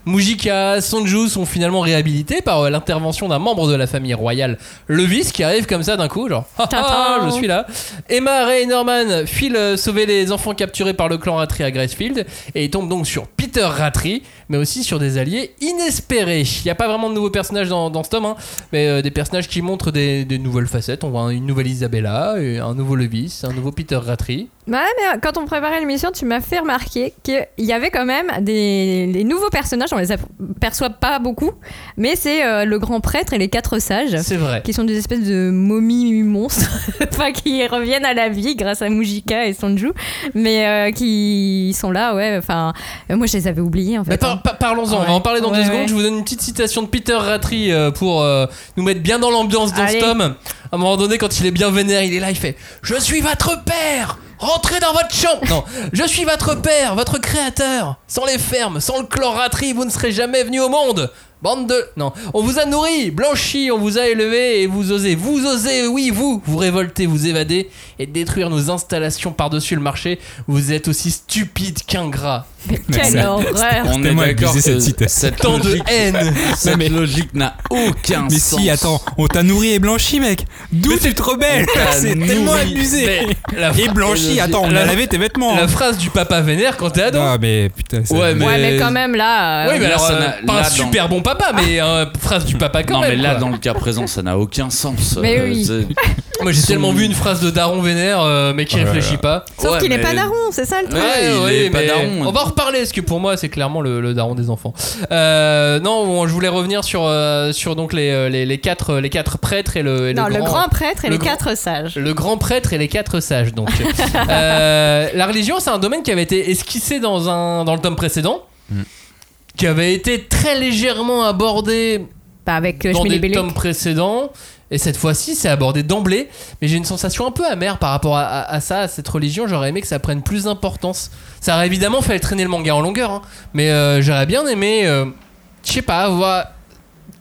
Mujika, Sonju sont finalement réhabilités par euh, l'intervention d'un membre de la famille royale, Levis, qui arrive comme ça d'un coup, genre, Ah, je suis là. Emma, Ray et Norman filent euh, sauver les enfants capturés par le clan Ratry à Gracefield et ils tombent donc sur Peter Ratry, mais aussi sur des alliés inespérés. Il n'y a pas vraiment de nouveaux personnages dans, dans ce tome, hein, mais euh, des personnages qui montrent des, des nouvelles facettes. On voit une nouvelle Isabella, et un nouveau Levis, un nouveau Peter Ratry. Bah, mais euh, quand on préparait l'émission, tu m'as fait remarquer qu'il y avait quand même des, des nouveaux personnages, on les aperçoit pas beaucoup, mais c'est euh, le grand prêtre et les quatre sages. C'est vrai. Qui sont des espèces de momies monstres, enfin qui reviennent à la vie grâce à Mujika et Sonju, mais euh, qui sont là, ouais. Enfin, euh, moi je les avais oubliés en fait. Mais par- par- Parlons-en, on va en parler dans Ouais, deux secondes. ouais. Je vous donne une petite citation de Peter Ratry euh, pour euh, nous mettre bien dans l'ambiance dans Allez. ce tome. À un moment donné, quand il est bien vénère, il est là, il fait Je suis votre père Rentrez dans votre chambre Non, je suis votre père, votre créateur Sans les fermes, sans le clan Ratry, vous ne serez jamais venu au monde Bande de... Non, on vous a nourri, blanchi, on vous a élevé et vous osez, vous osez, oui, vous, vous révolter, vous évader et détruire nos installations par-dessus le marché. Vous êtes aussi stupide qu'ingrat. Quelle Ça- horreur On est d'accord que cette Tant de logique, haine cette mais- logique n'a aucun Mais sens. si, attends, on t'a nourri et blanchi, mec. D'où tu te rebelles C'est tellement abusé. Mais la, Et blanchi, attends, on la- a lavé tes vêtements. la hein. phrase du papa vénère quand t'es ado. Non, mais putain, c'est- Ouais, mais- Ouais, mais quand même là. euh, oui, mais là, alors, ça euh, n'a- pas là, un dans- super bon papa, mais euh, phrase du papa quand non, même. mais là, quoi. dans le cas présent, ça n'a aucun sens. Mais Euh, oui. Moi j'ai tellement vu une phrase de daron vénère, euh, mais qui Oh réfléchit là. pas. Sauf Ouais, qu'il est mais- pas daron, c'est ça le truc. Ouais, il oui, est pas daron. On va reparler, parce que pour moi, c'est clairement le, le daron des enfants. Euh, non, bon, je voulais revenir sur, euh, sur donc les, les, les quatre, les quatre prêtres et le, et Non, le grand prêtre et le les grand- quatre sages. le grand prêtre et les quatre sages, donc. Euh, la religion, c'est un domaine qui avait été esquissé dans, un, dans le tome précédent, Mm. Qui avait été très légèrement abordé avec euh, dans des tomes précédents. Et cette fois-ci, c'est abordé d'emblée. Mais j'ai une sensation un peu amère par rapport à, à- à ça, à cette religion. J'aurais aimé que ça prenne plus d'importance. Ça aurait évidemment fait traîner le manga en longueur. hein. Mais euh, j'aurais bien aimé, euh, je sais pas, voir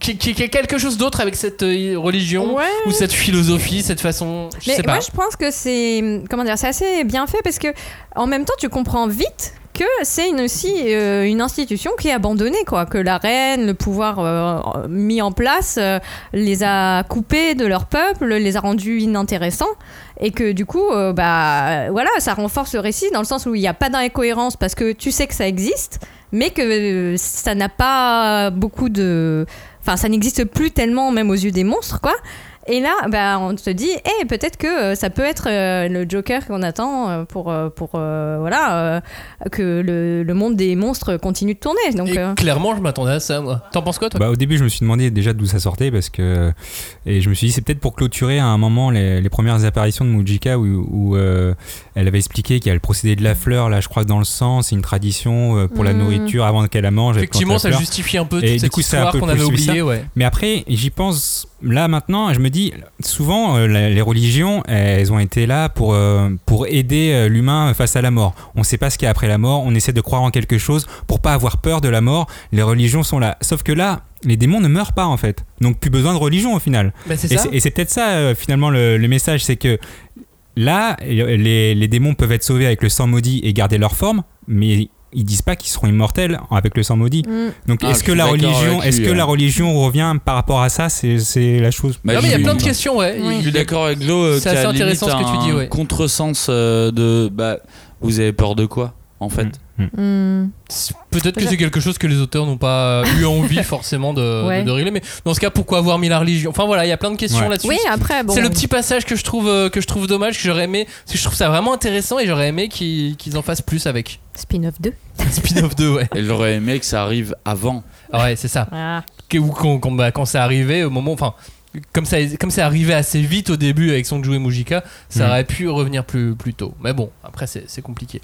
ait quelque chose d'autre avec cette euh, religion Ouais. ou cette philosophie, cette façon. Je Mais sais pas. moi, je pense que c'est comment dire, c'est assez bien fait parce que en même temps, tu comprends vite que c'est aussi euh, une institution qui est abandonnée, quoi. Que la reine, le pouvoir euh, mis en place, euh, les a coupés de leur peuple, les a rendus inintéressants, et que du coup, bah voilà, ça renforce le récit dans le sens où il n'y a pas d'incohérence parce que tu sais que ça existe, mais que ça n'a pas beaucoup de, enfin, ça n'existe plus tellement même aux yeux des monstres, quoi. Et là, bah, on te dit, eh, peut-être que euh, ça peut être euh, le Joker qu'on attend euh, pour, pour euh, voilà, euh, que le, le monde des monstres continue de tourner. Donc, Et euh, clairement, je m'attendais à ça, moi. T'en penses quoi, toi? Bah, au début, je me suis demandé déjà d'où ça sortait parce que et je me suis dit c'est peut-être pour clôturer à un moment les, les premières apparitions de Mujika où, où, euh, elle avait expliqué qu'il y a le procédé de la fleur là, je crois que dans le sang, c'est une tradition euh, pour la Mhm. nourriture avant qu'elle la mange. Effectivement, ça fleur. justifie un peu toute Et du cette coup, c'est un histoire qu'on avait oubliée, ouais. Mais après, j'y pense là maintenant, je me dis souvent euh, la- les religions, elles ont été là pour euh, pour aider l'humain face à la mort. On ne sait pas ce qu'il y a après la mort, on essaie de croire en quelque chose pour pas avoir peur de la mort. Les religions sont là. Sauf que là, les démons ne meurent pas en fait. Donc plus besoin de religion au final. Bah, Et c'est- Et c'est peut-être ça euh, finalement le, le message, c'est que là, les, les démons peuvent être sauvés avec le sang maudit et garder leur forme, mais ils disent pas qu'ils seront immortels avec le sang maudit. mm. Donc Ah, est-ce que la religion, est-ce que la religion revient par rapport à ça C'est c'est la chose. Bah, non, mais il y a plein de questions, ouais. Oui. Je suis d'accord avec Glo. euh, C'est assez intéressant ce que tu dis, un ouais. Contresens euh, de. Bah, vous avez peur de quoi, en fait Mm. Peut-être que c'est quelque chose que les auteurs n'ont pas eu envie forcément de, Ouais. de, de régler, mais dans ce cas, pourquoi avoir mis la religion Enfin voilà, il y a plein de questions Ouais. là-dessus. Oui, après, bon. C'est le petit passage que je trouve euh, que je trouve dommage, que j'aurais aimé, parce que je trouve ça vraiment intéressant et j'aurais aimé qu'ils qu'ils en fassent plus avec. Spin-off 2. Spin-off 2, ouais. Et j'aurais aimé que ça arrive avant. Ah ouais, c'est ça. Ah. Que- ou quand, quand, bah, quand c'est arrivé, au moment, enfin, comme ça, comme c'est arrivé assez vite au début avec Sonju et Mujika, ça Mm. aurait pu revenir plus, plus tôt. Mais bon, après c'est compliqué.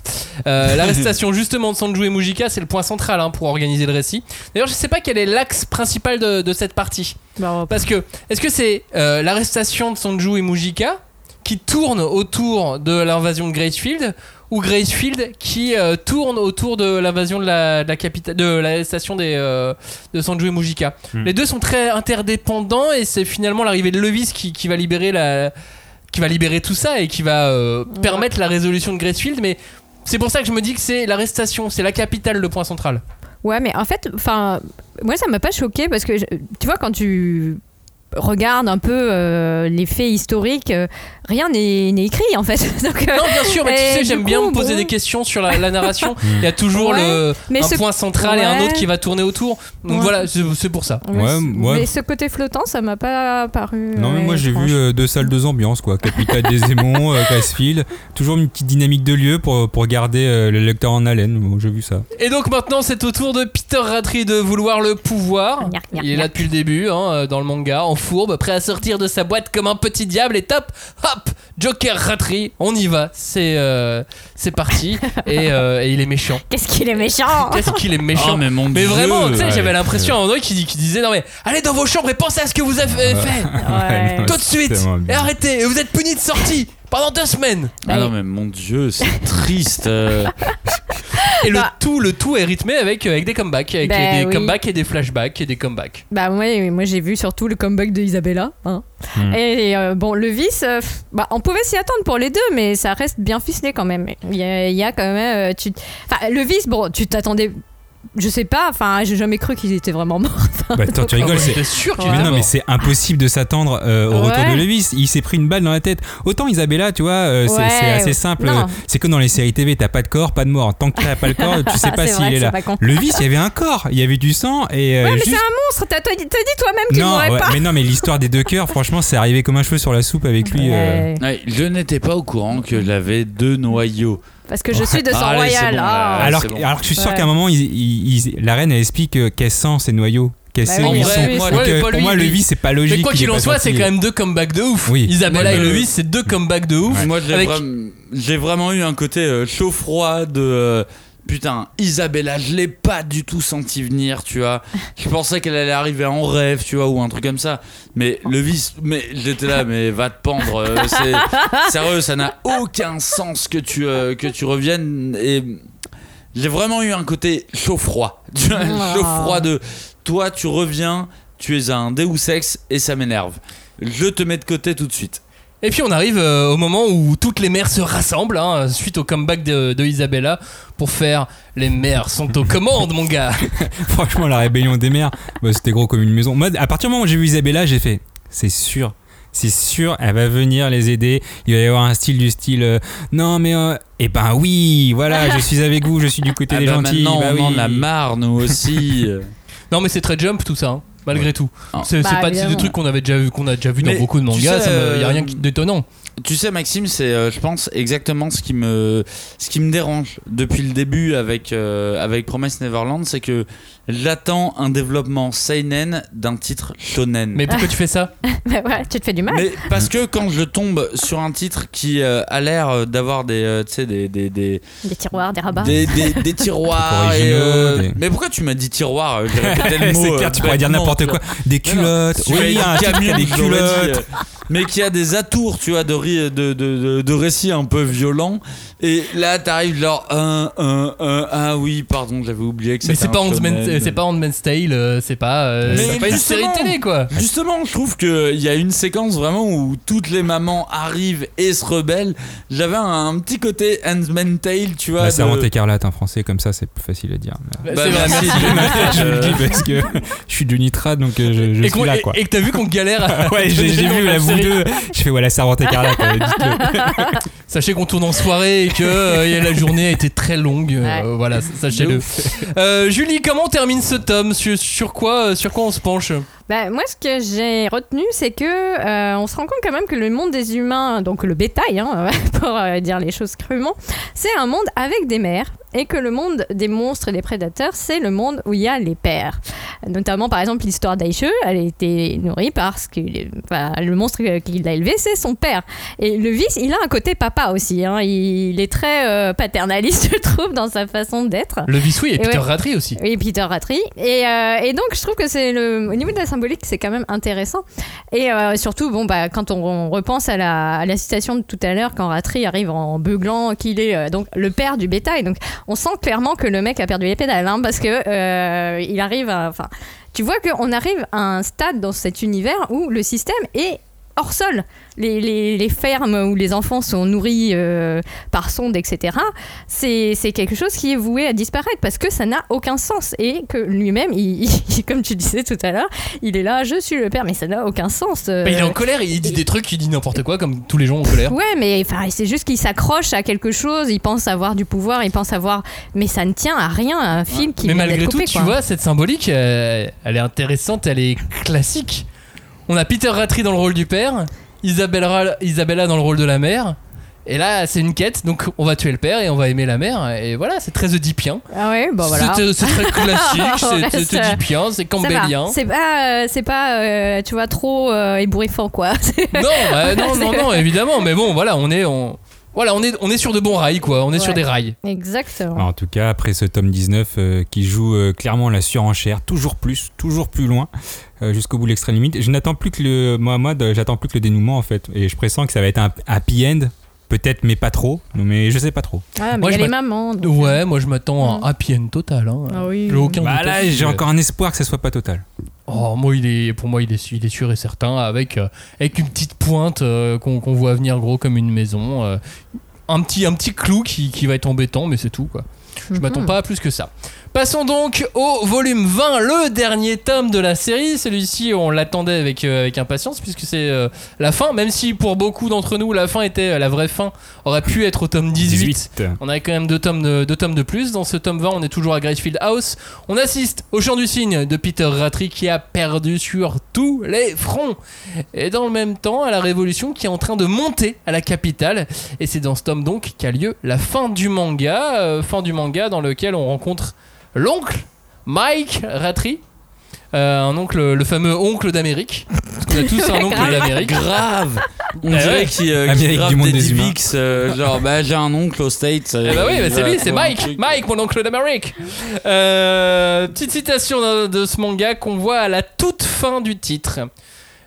Euh, L'arrestation justement de Sonju et Mujika, c'est le point central hein, pour organiser le récit. D'ailleurs, je sais pas quel est l'axe principal de, de cette partie. Bon, Parce que, est-ce que c'est euh, l'arrestation de Sonju et Mujika qui tourne autour de l'invasion de Gracefield ou Gracefield qui euh, tourne autour de l'invasion de la, de la capitale, de l'arrestation des euh, de Sonju et Mujika. Hmm. Les deux sont très interdépendants et c'est finalement l'arrivée de Levis qui, qui va libérer la qui va libérer tout ça et qui va euh, permettre la résolution de Gracefield mais c'est pour ça que je me dis que c'est l'arrestation, c'est la capitale le point central. Ouais, mais en fait, enfin, moi ça m'a pas choqué parce que je- tu vois quand tu regardes un peu euh, les faits historiques, euh, rien n'est écrit en fait. Donc, euh, Non, bien sûr, mais tu et sais, j'aime bien me poser bon. des questions sur la, la narration. Il y a toujours Ouais, le, mais un ce- point central et un autre qui va tourner autour. Donc Ouais. voilà, c'est pour ça. mais, ce côté flottant, ça m'a pas paru. Non mais euh, moi j'ai vu euh, deux salles, deux ambiances quoi. Capitale des aimants, euh, Gracefield. Toujours une petite dynamique de lieu pour, pour garder euh, le lecteur en haleine. Bon, j'ai vu ça. Et donc maintenant, c'est au tour de Peter Ratry de vouloir le pouvoir. Il est là depuis le début, hein, euh, dans le manga, en fourbe, prêt à sortir de sa boîte comme un petit diable. Et top, hop, Joker Ratry, on y va. C'est euh, c'est parti. et, euh, et il est méchant. Qu'est-ce qu'il est méchant Qu'est-ce qu'il est méchant Oh, mais mon Mais Dieu. vraiment, tu sais, ouais. j'avais l'impression à un moment qui, qui disait non mais allez dans vos chambres et pensez à ce que vous avez fait. Ouais. Tout de suite Et arrêtez Et vous êtes puni de sortie Pendant deux semaines Ah non, mais mon Dieu, c'est triste. euh. Et le Bah. tout, le tout est rythmé avec, euh, avec des comebacks, avec Bah des oui. comebacks et des flashbacks et des comebacks. Bah ouais, moi j'ai vu surtout le comeback de Isabella. hein. Hmm. Et euh, bon, le vice, euh, pff, bah, on pouvait s'y attendre pour les deux, mais ça reste bien ficelé quand même. Il y a, il y a quand même. euh, tu... Enfin, le vice, bon, tu t'attendais. Je sais pas, enfin, j'ai jamais cru qu'ils étaient vraiment morts. Bah, attends, tu rigoles, c'est- sûr qu'il Ouais. Mais était non, mais c'est impossible de s'attendre euh, au retour de Levis. Il s'est pris une balle dans la tête. Autant Isabella, tu vois, euh, c'est Ouais, c'est assez simple. C'est comme dans les séries TV, t'as pas de corps, pas de mort. Tant que t'as pas le corps, tu sais pas C'est s'il vrai, est c'est là. pas. Levis, il y avait un corps, il y avait du sang et euh, Ouais, mais juste- c'est un monstre, t'as dit toi-même qu'il mourrait ouais, pas. mais non, mais l'histoire des deux cœurs, franchement, c'est arrivé comme un cheveu sur la soupe avec lui. euh. Je n'étais pas au courant que j'avais deux noyaux. Parce que je suis de sang Allez, c'est royal. bon, ah. Ouais, alors, bon. alors que je suis sûr Ouais. qu'à un moment, il- il- il- la reine elle explique euh, qu'elle sent ces noyaux, qu'elle Bah sait oui, où ils oui, sont. oui, moi, Donc, ouais, euh, pour lui, moi, le mais- vice c'est pas logique. Mais quoi il qu'il en soit, c'est quand même deux comebacks de ouf. Oui. Isabella Moi, et je- Lewis, c'est deux comebacks de ouf. Moi, j'ai Avec- vraiment, j'ai vraiment eu un côté euh, chaud-froid de. Putain, Isabella, je l'ai pas du tout senti venir, tu vois. Je pensais qu'elle allait arriver en rêve, tu vois, ou un truc comme ça. Mais le vice, mais j'étais là, mais va te pendre. euh, c'est sérieux, ça n'a aucun sens que tu euh, que tu reviennes. Et j'ai vraiment eu un côté chaud-froid, tu vois, Ah. chaud-froid de toi, tu reviens, tu es un Deus Ex et ça m'énerve. Je te mets de côté tout de suite. Et puis on arrive euh, au moment où toutes les mères se rassemblent hein, suite au comeback de, de Isabella pour faire les mères sont aux commandes mon gars. Franchement, la rébellion des mères, bah, c'était gros comme une maison. Moi, à partir du moment où j'ai vu Isabella, j'ai fait, c'est sûr. C'est sûr, elle va venir les aider. Il va y avoir un style du style euh, non mais euh, eh ben oui, voilà, je suis avec vous, je suis du côté Ah des bah gentils. maintenant, bah on en oui. a marre, nous aussi. Non mais c'est très jump tout ça. hein, Malgré tout, Ah. c'est Bah, pas des trucs qu'on avait déjà vu, qu'on a déjà vu dans beaucoup de mangas. sais, me- y a euh, rien d'étonnant. tu sais, Maxime, c'est, euh, je pense, exactement ce qui me, ce qui me dérange depuis le début avec, euh, avec Promise Neverland, c'est que j'attends un développement seinen d'un titre shonen. Mais pourquoi tu fais ça Bah ouais, tu te fais du mal. Mais parce que quand je tombe sur un titre qui euh, a l'air d'avoir des, euh, tu sais, des, des, des, Des tiroirs, des rabats. des, des- des tiroirs. Et, euh, originaux, des- Mais pourquoi tu m'as dit tiroir euh, J'ai répété le mot. c'est euh, clair, tu pourrais dire bêtement, n'importe tu quoi. Des Mais non, culottes. tu Oui, as un titre qui a des culottes. mais qui a des atours, tu vois, de, ri- de, de, de, de récits un peu violents. Et là, t'arrives genre, un, un, un, ah oui, pardon, j'avais oublié que Mais c'était c'est pas un shonen. C'est pas Handmaid's Tale, euh, c'est pas euh, Mais c'est pas une série justement. télé quoi. Justement, je trouve qu'il y a une séquence vraiment où toutes les mamans arrivent et se rebellent. J'avais un, un petit côté Handmaid's Tale, tu vois. La de- servante écarlate en français, comme ça, c'est plus facile à dire. Bah, Bah, c'est vrai, merci. je le dis parce que je suis du nitrate, donc euh, je, je Et, suis là, quoi. et que t'as vu qu'on galère à Ouais, j'ai j'ai vu la vous deux. Je fais, ouais, la servante écarlate, euh. Sachez qu'on tourne en soirée et que euh, la journée a été très longue. euh, voilà, sachez-le. Euh, Julie, comment on termine ce tome. Sur, quoi, euh, sur quoi on se penche? Bah, moi, ce que j'ai retenu, c'est que euh, on se rend compte quand même que le monde des humains, donc le bétail, hein, pour euh, dire les choses crûment, c'est un monde avec des mères, et que le monde des monstres et des prédateurs, c'est le monde où il y a les pères. Notamment, par exemple, l'histoire d'Aïche, elle a été nourrie parce que enfin, le monstre qui l'a élevé, c'est son père. Et le vice, il a un côté papa aussi. hein. Il est très euh, paternaliste, je trouve, dans sa façon d'être. Le Vissoui et Et Peter ouais. Ratry aussi. Et Peter Ratry. Et, euh, et donc, je trouve que c'est le, au niveau de la symbolique, c'est quand même intéressant. Et euh, surtout, bon, bah, quand on, on repense à la, à la citation de tout à l'heure, quand Ratry arrive en beuglant qu'il est donc le père du bétail. Donc, on sent clairement que le mec a perdu les pédales, hein, parce que euh, il arrive enfin, tu vois qu'on arrive à un stade dans cet univers où le système est hors sol. Les, les, les fermes où les enfants sont nourris euh, par sonde, etc., c'est quelque chose qui est voué à disparaître parce que ça n'a aucun sens. Et que lui-même, il, il- comme tu disais tout à l'heure, il est là, je suis le père, mais ça n'a aucun sens. euh. Bah, il est en colère, il dit des trucs, il dit n'importe quoi, comme tous les gens en colère. Ouais, mais c'est juste qu'il s'accroche à quelque chose, il pense avoir du pouvoir, il pense avoir. Mais ça ne tient à rien, à un film qui Mais malgré tout, tu vois, cette symbolique, euh, elle est intéressante, elle est classique. On a Peter Ratry dans le rôle du père, Isabella, Isabella dans le rôle de la mère. Et là, c'est une quête, donc on va tuer le père et on va aimer la mère. Et voilà, c'est très oedipien. Ah ouais, bon voilà. C'est c'est très classique, c'est ça- oedipien, c'est campbellien. C'est pas, euh, c'est pas euh, tu vois, trop euh, ébouriffant, quoi. Non, bah, non, non, non, évidemment. Mais bon, voilà, on est, on, voilà, on est, on est sur de bons rails, quoi. On est sur des rails. Exactement. En tout cas, après ce tome 19 euh, qui joue euh, clairement la surenchère, toujours plus, toujours plus loin, euh, jusqu'au bout de l'extrême limite. Je n'attends plus que le Mohamed, j'attends plus que le dénouement en fait, et je pressens que ça va être un happy end, peut-être, mais pas trop. Mais je sais pas trop. Ah, mais Moi, il y a je les mamans. donc, euh, Ouais, moi je m'attends à un happy end total. Hein. Ah oui. J'ai aucun Bah là, j'ai encore un espoir que ça soit pas total. Oh, moi, il est, pour moi, il est, il est sûr et certain, avec, euh, avec une petite pointe euh, qu'on voit venir gros comme une maison. euh, un, petit, un petit clou qui, qui va être embêtant, mais c'est tout. Quoi. Je Mhm. m'attends pas à plus que ça. Passons donc au volume 20, le dernier tome de la série. Celui-ci, on l'attendait avec, euh, avec impatience puisque c'est euh, la fin, même si pour beaucoup d'entre nous, la fin était euh, la vraie fin, aurait pu être au tome 18. 18. On a quand même deux tomes, de, deux tomes de plus. Dans ce tome 20, on est toujours à Gracefield House. On assiste au chant du cygne de Peter Rattray qui a perdu sur tous les fronts. Et dans le même temps, à la révolution qui est en train de monter à la capitale. Et c'est dans ce tome donc qu'a lieu la fin du manga. fin du manga dans lequel on rencontre l'oncle Mike Rattray. Euh, un oncle, le fameux oncle d'Amérique. Parce qu'on a tous un oncle Grave. d'Amérique. Grave On Eh dirait ouais. qu'il euh, qu'il Amérique du monde des des humains. Divix, euh, genre bah j'ai un oncle aux States. euh, Eh bah oui, bah c'est lui, c'est Mike. Mike, mon oncle d'Amérique. Euh, petite citation de, de ce manga qu'on voit à la toute fin du titre.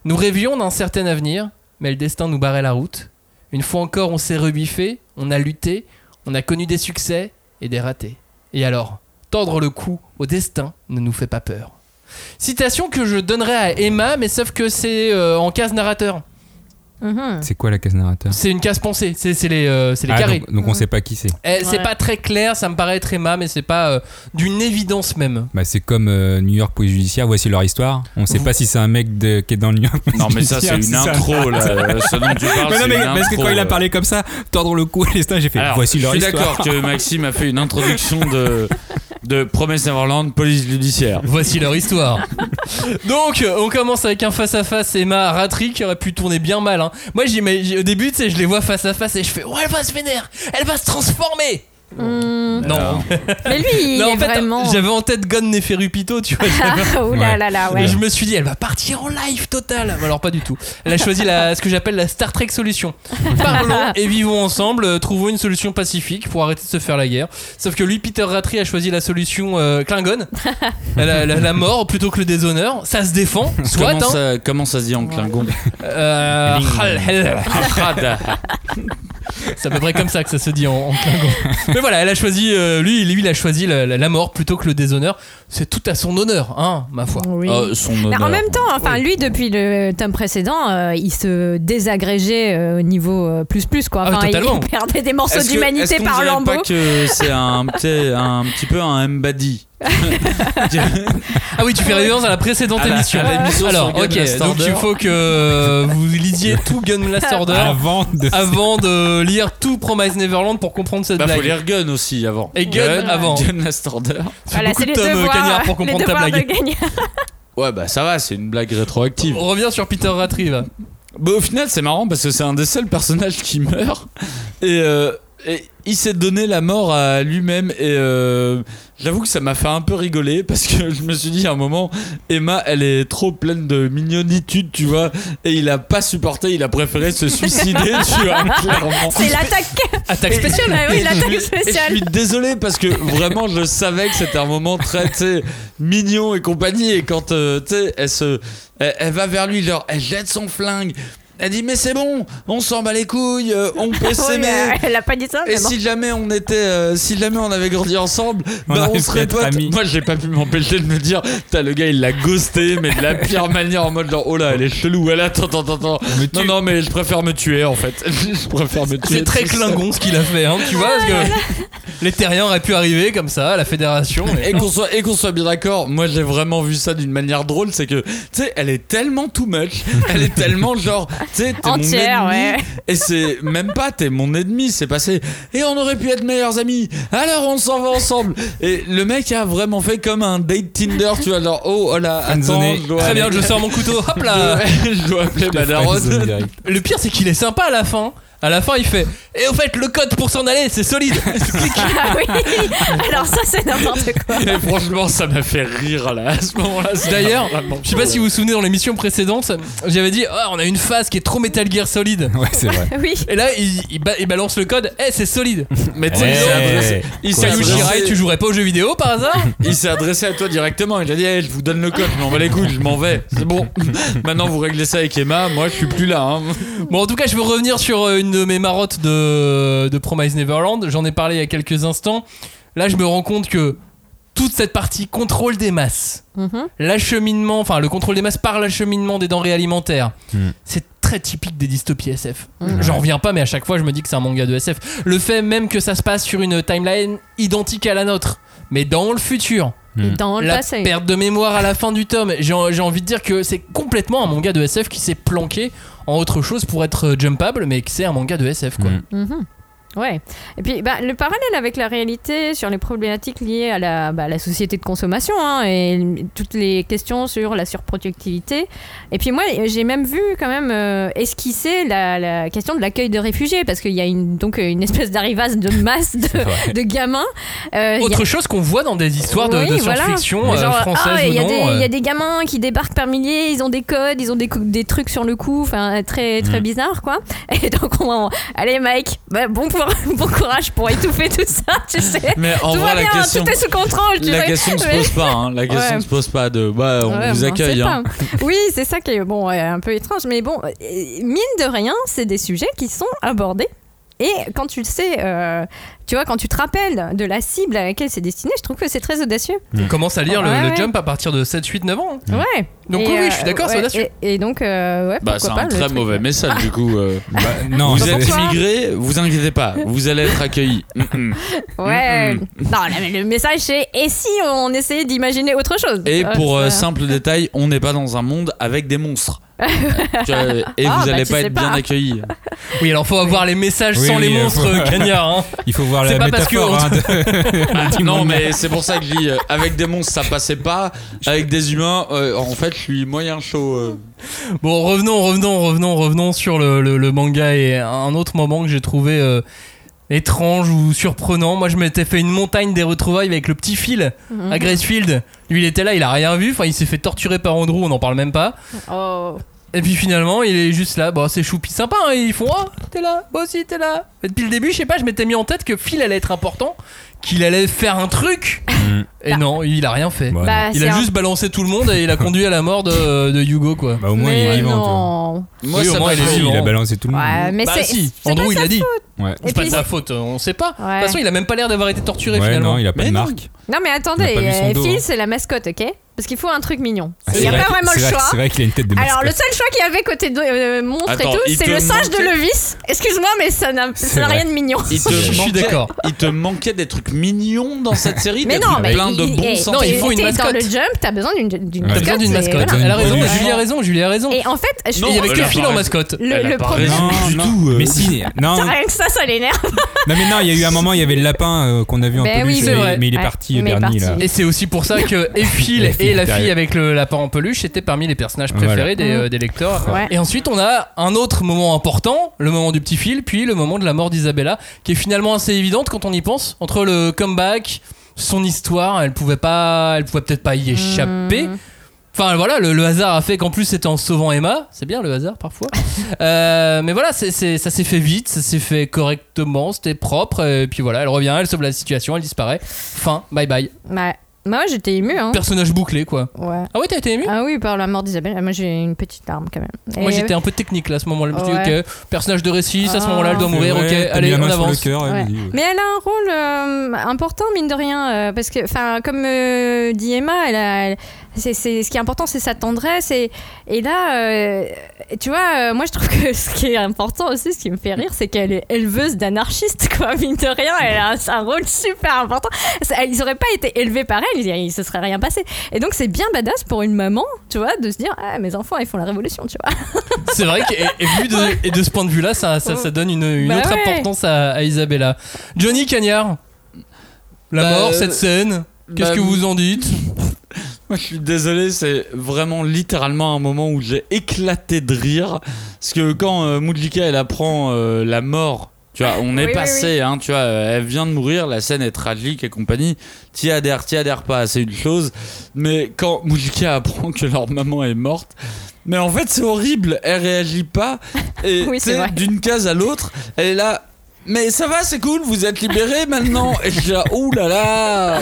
Nous rêvions d'un certain avenir, mais le destin nous barrait la route. Une fois encore, on s'est rebiffé, on a lutté, on a connu des succès et des ratés. Et alors, tordre le cou au destin ne nous fait pas peur. Citation que je donnerais à Emma, mais sauf que c'est euh, en case narrateur. Mhm. C'est quoi la case narrateur? C'est une case pensée, c'est les, euh, c'est les Ah, carrés. donc, donc on sait pas qui c'est. Eh, C'est Ouais. pas très clair, ça me paraît être Emma, mais c'est pas euh, d'une évidence même. Bah, c'est comme euh, New York Police Judiciaire, voici leur histoire. On sait Vous- pas si c'est un mec de- qui est dans le New York Police Non mais ça c'est une si c'est un- intro là. Ce dont tu parles, Mais non, c'est mais une parce que quand il a parlé comme ça, tordre le cou à l'estin, j'ai fait Alors, voici je leur suis histoire. d'accord que Maxime a fait une introduction de, de Promise Neverland, police judiciaire. Voici leur histoire. Donc, euh, on commence avec un face-à-face Emma Ratri qui aurait pu tourner bien mal. hein. Moi, j'imagine- au début, tu sais, je les vois face-à-face et je fais Ouais, elle va se vénérer, elle va se transformer. Hmm. Non, Mais lui, il Non, est en fait, vraiment. j'avais en tête Gon Neferupito, tu vois. Ah, oh là là là, Et ouais. je me suis dit, elle va partir en live total. Mais Alors, pas du tout. Elle a choisi la, ce que j'appelle la Star Trek solution. Parlons et vivons ensemble, euh, trouvons une solution pacifique pour arrêter de se faire la guerre. Sauf que lui, Peter Rattray, a choisi la solution euh, Klingon. la, la- la mort plutôt que le déshonneur. Ça se défend, soit. Comment hein. ça, comment ça se dit en Klingon? Euh, c'est à peu près comme ça que ça se dit en, en Klingon. Mais voilà, elle a choisi, euh, lui, lui, il a choisi la, la- la mort plutôt que le déshonneur. C'est tout à son honneur, hein, ma foi. Oui. Euh, Son Mais honneur. en même temps, enfin lui depuis le tome précédent, euh, il se désagrégeait euh, au niveau euh, plus plus quoi. Ah, Enfin, il- totalement. il perdait des morceaux Est-ce que- d'humanité est-ce qu'on par dirait lambeaux. pas que c'est un, petit- un petit peu un Mbadi Ah oui, tu fais référence à la précédente À la- émission. à Alors, ok, donc il faut que vous lisiez tout Gun Last Order Avant de. avant de lire tout Promise Neverland pour comprendre cette Bah faut blague. lire Gun aussi avant. Et Gun avant. Gun Last Order. C'est Voilà, beaucoup c'est de tomes, devoirs, Cagnard, pour comprendre ta blague. Ouais bah ça va, c'est une blague rétroactive. On revient sur Peter là. Bah, au final, c'est marrant parce que c'est un des seuls personnages qui meurt. Et, euh, et il s'est donné la mort à lui-même. Et euh, j'avoue que ça m'a fait un peu rigoler parce que je me suis dit à un moment, Emma, elle est trop pleine de mignonitude, tu vois. Et il a pas supporté, il a préféré se suicider, tu vois, clairement. C'est l'attaque. Attaque spéciale. Oui, l'attaque Et je spéciale. suis désolé parce que vraiment je savais que c'était un moment très mignon et compagnie et quand euh, tu sais elle se elle, elle va vers lui genre elle jette son flingue elle dit mais c'est bon on s'en bat les couilles euh, on peut s'aimer elle a pas dit ça. et si jamais on était, euh, si jamais on avait grandi ensemble, On bah on serait potes. amis. Moi, j'ai pas pu m'empêcher de me dire, t'as le gars, il l'a ghosté, mais de la pire manière, en mode genre, oh là, elle est chelou, elle attends, attends, attends. Me Non, non, mais je préfère me tuer en fait. je préfère me tuer. C'est très. Klingon ce qu'il a fait, hein, tu vois, parce que les terriens auraient pu arriver comme ça à la fédération. mais Et qu'on soit, et qu'on soit bien d'accord, moi j'ai vraiment vu ça d'une manière drôle, c'est que, tu sais, elle est tellement too much, elle est tellement genre, tu sais, t'es mon Entière, ennemi, ouais. et c'est même pas, t'es mon ennemi, c'est passé, et on aurait pu être meilleurs amis, alors on s'en va ensemble. Et le mec a vraiment fait comme un date Tinder, tu vois, genre, oh, oh là, attends, Friendzoné. je dois Très bien, aller- je sors mon couteau, hop là. je dois, appeler ma. Le pire, c'est qu'il est sympa à la fin. À la fin, il fait Et au fait, le code pour s'en aller, c'est solide. Ah oui. Alors ça c'est n'importe quoi. Et franchement, ça m'a fait rire là, à ce moment-là. D'ailleurs, vraiment je sais pas si vous vous souvenez dans l'émission précédente, j'avais dit Ah, on a une phase qui est trop Metal Gear Solid. Ouais, c'est vrai. Oui. Et là, il, il ba- il balance le code Eh, c'est solide. Mais tu sais, il s'est Eh. adressé- il s'est adressé- Shirai, tu jouerais pas aux jeux vidéo par hasard Il s'est adressé à toi directement. Il a dit Eh, Je vous donne le code, je m'en vais les couilles, je m'en vais. C'est bon. Maintenant, vous réglez ça avec Emma. Moi, je suis plus là. hein. Bon, en tout cas, je veux revenir sur euh, une de mes marottes de, de Promise Neverland. J'en ai parlé il y a quelques instants. Là, je me rends compte que toute cette partie contrôle des masses, Mhm. l'acheminement, enfin le contrôle des masses par l'acheminement des denrées alimentaires, Mm. c'est très typique des dystopies SF. Mhm. J'en reviens pas, mais à chaque fois, je me dis que c'est un manga de SF. Le fait même que ça se passe sur une timeline identique à la nôtre. mais dans le futur. Hmm. Dans le la passé. perte de mémoire à la fin du tome. J'ai j'ai envie de dire que c'est complètement un manga de SF qui s'est planqué en autre chose pour être euh, jumpable, mais que c'est un manga de SF quoi. Mm. Mhm. Ouais. Et puis bah, le parallèle avec la réalité sur les problématiques liées à la, bah, la société de consommation hein, et toutes les questions sur la surproductivité. Et puis moi, j'ai même vu quand même euh, esquisser la, la question de l'accueil de réfugiés parce qu'il y a une, donc une espèce d'arrivage de masse de, de gamins. Euh, a- Autre chose qu'on voit dans des histoires de, oui, de voilà. science-fiction euh, Genre, françaises ah, il y, a des- non. il y euh. a des gamins qui débarquent par milliers, ils ont des codes, ils ont des, cou- des trucs sur le coup, enfin très très Mm. bizarre quoi. Et donc on, allez Mike, bah, bon, cour- bon courage pour étouffer tout ça, tu sais. Mais en tout vrai, va la bien, question, tout est sous contrôle. Tu la vois. question ne se pose pas. hein. La question Ouais. ne se pose pas de. Bah, on Ouais, vous accueille. hein. Oui, c'est ça qui est bon, un peu étrange, mais bon, euh, mine de rien, c'est des sujets qui sont abordés. Et quand tu le sais, euh, tu vois, quand tu te rappelles de la cible à laquelle c'est destiné, je trouve que c'est très audacieux. On commence à lire le, Ouais, le ouais. jump à partir de 7, 8, 9 ans. Ouais. Donc Et, oui, oui, euh, je suis d'accord, c'est audacieux. Et, et donc, euh, ouais, Bah, c'est un très truc. mauvais message du coup. euh. Bah, non, vous êtes immigré, vous inquiétez pas, vous allez être accueillis. Mm, mm. Ouais. Mm, Non, là, mais le message c'est et si on essayait d'imaginer autre chose? Et Euh, pour euh, simple détail, on n'est pas dans un monde avec des monstres. Et Ah, vous bah, allez tu pas être pas. bien accueillis. Oui, alors faut avoir les messages Oui, sans oui, les euh, monstres, euh, Cagnard. hein. Il faut voir C'est la pas parce que hein, de- Ah, non, mais c'est pour ça que je dis euh, avec des monstres ça passait pas, avec des humains, euh, en fait je suis moyen chaud. euh. Bon, revenons, revenons, revenons, revenons sur le, le- le manga et un autre moment que j'ai trouvé euh, étrange ou surprenant. Moi, je m'étais fait une montagne des retrouvailles avec le petit Phil Mhm. à Gracefield. Lui, il était là, il a rien vu. Enfin, il s'est fait torturer par Andrew, on n'en parle même pas. Oh. Et puis finalement, il est juste là. Bon, c'est choupi sympa. hein. Ils font Oh, t'es là, moi aussi, t'es là. Et depuis le début, je sais pas, je m'étais mis en tête que Phil allait être important, qu'il allait faire un truc. Mm. Et non, il a rien fait. Bah, Bah, Il c'est a un- juste balancé tout le monde et il a conduit à la mort de, de Hugo, quoi. Bah, au moins, il est Mais vivant. non. Moi Oui, au ça moins, m'a il est fait- vivant. il a balancé tout le monde. Ouais, mais bah c'est. si, c'est Andrew pas il sa a dit. Ouais. Et C'est pas de sa faute, on sait pas. De Ouais. toute façon, il a même pas l'air d'avoir été torturé Ouais, finalement. non, il a pas Mais de non. marque. Non, mais On attendez, a pas vu son euh, dos, Phil, hein. c'est la mascotte, ok? Parce qu'il faut un truc mignon. Ah, Il n'y a pas vrai- vraiment le choix. C'est vrai qu'il a une tête de Alors, le mascotte. seul choix qu'il y avait côté de, euh, monstre Attends, et tout, c'est le singe manquait- de Levis. Excuse-moi, mais ça n'a rien de mignon. Il te Je suis d'accord. Il te manquait des trucs mignons dans cette série, Mais non, mais plein de bons eh, sentiments. Non, il faut une t'es Dans mascotte. le jump, t'as besoin d'une mascotte. mascotte. Elle a raison. Julie a raison, Julie a raison. Et en fait, Il y avait que Phil en mascotte. le, problème. du tout, euh. Mais si, non, Ça, Rien que ça, ça l'énerve. non, mais non, il y a eu un moment, il y avait le lapin euh, qu'on a vu en Ben peluche, mais, il est parti, parti. Et c'est aussi pour ça que Phil et la fille avec le lapin en peluche étaient parmi les personnages préférés Voilà. des, euh, des lecteurs. Ouais. Et ensuite, on a un autre moment important, le moment du petit Phil, puis le moment de la mort d'Isabella, qui est finalement assez évidente quand on y pense. Entre le comeback, son histoire, elle pouvait pas, elle pouvait peut-être pas y échapper. Hmm. Enfin voilà, le, le hasard a fait qu'en plus c'était en sauvant Emma. C'est bien le hasard parfois. Euh, mais voilà, ça s'est fait vite, ça s'est fait correctement, c'était propre. Et puis voilà, elle revient, elle sauve la situation, elle disparaît. Fin, bye bye. Bah, moi, j'étais émue. Hein. Personnage bouclé quoi. Ouais. Ah ouais, t'as été ému Ah oui, par la mort d'Isabelle. Moi, j'ai une petite larme quand même. Moi j'étais un peu technique là à ce moment-là. Je me suis dit, Ouais. ok, personnage de récit, à ce moment-là elle doit Ah. mourir, Ouais, ok, allez, on avance. cœur, Ouais. ouais. Mais elle a un rôle euh, important, mine de rien, euh, parce que, enfin, comme euh, dit Emma, elle a, elle- c'est, c'est- ce qui est important, c'est sa tendresse. Et, et là, euh, tu vois, euh, moi, je trouve que ce qui est important aussi, ce qui me fait rire, c'est qu'elle est éleveuse d'anarchiste, quoi. Mine de rien, elle a un, un rôle super important. Ils auraient pas été élevés par elle, il, il se serait rien passé. Et donc, c'est bien badass pour une maman, tu vois, de se dire, ah, mes enfants, ils font la révolution, tu vois. C'est vrai que, et, et vu de, et de ce point de vue là, ça, ça, ça donne une, une Bah autre ouais. importance à, à Isabella. Johnny Cagnard, la Bah, mort, euh, cette scène, qu'est-ce bah, que vous en dites? Moi, je suis désolé, c'est vraiment littéralement un moment où j'ai éclaté de rire. Parce que quand euh, Moudlika, elle apprend euh, la mort, tu vois, on est Oui, oui, passé, Hein, tu vois, euh, elle vient de mourir, la scène est tragique et compagnie. T'y adhères, t'y adhères pas, c'est une chose. Mais quand Moudlika apprend que leur maman est morte, mais en fait, c'est horrible, elle réagit pas. Et Oui, d'une case à l'autre, elle est là. Mais ça va, c'est cool, vous êtes libérés maintenant. Et je ouh là là.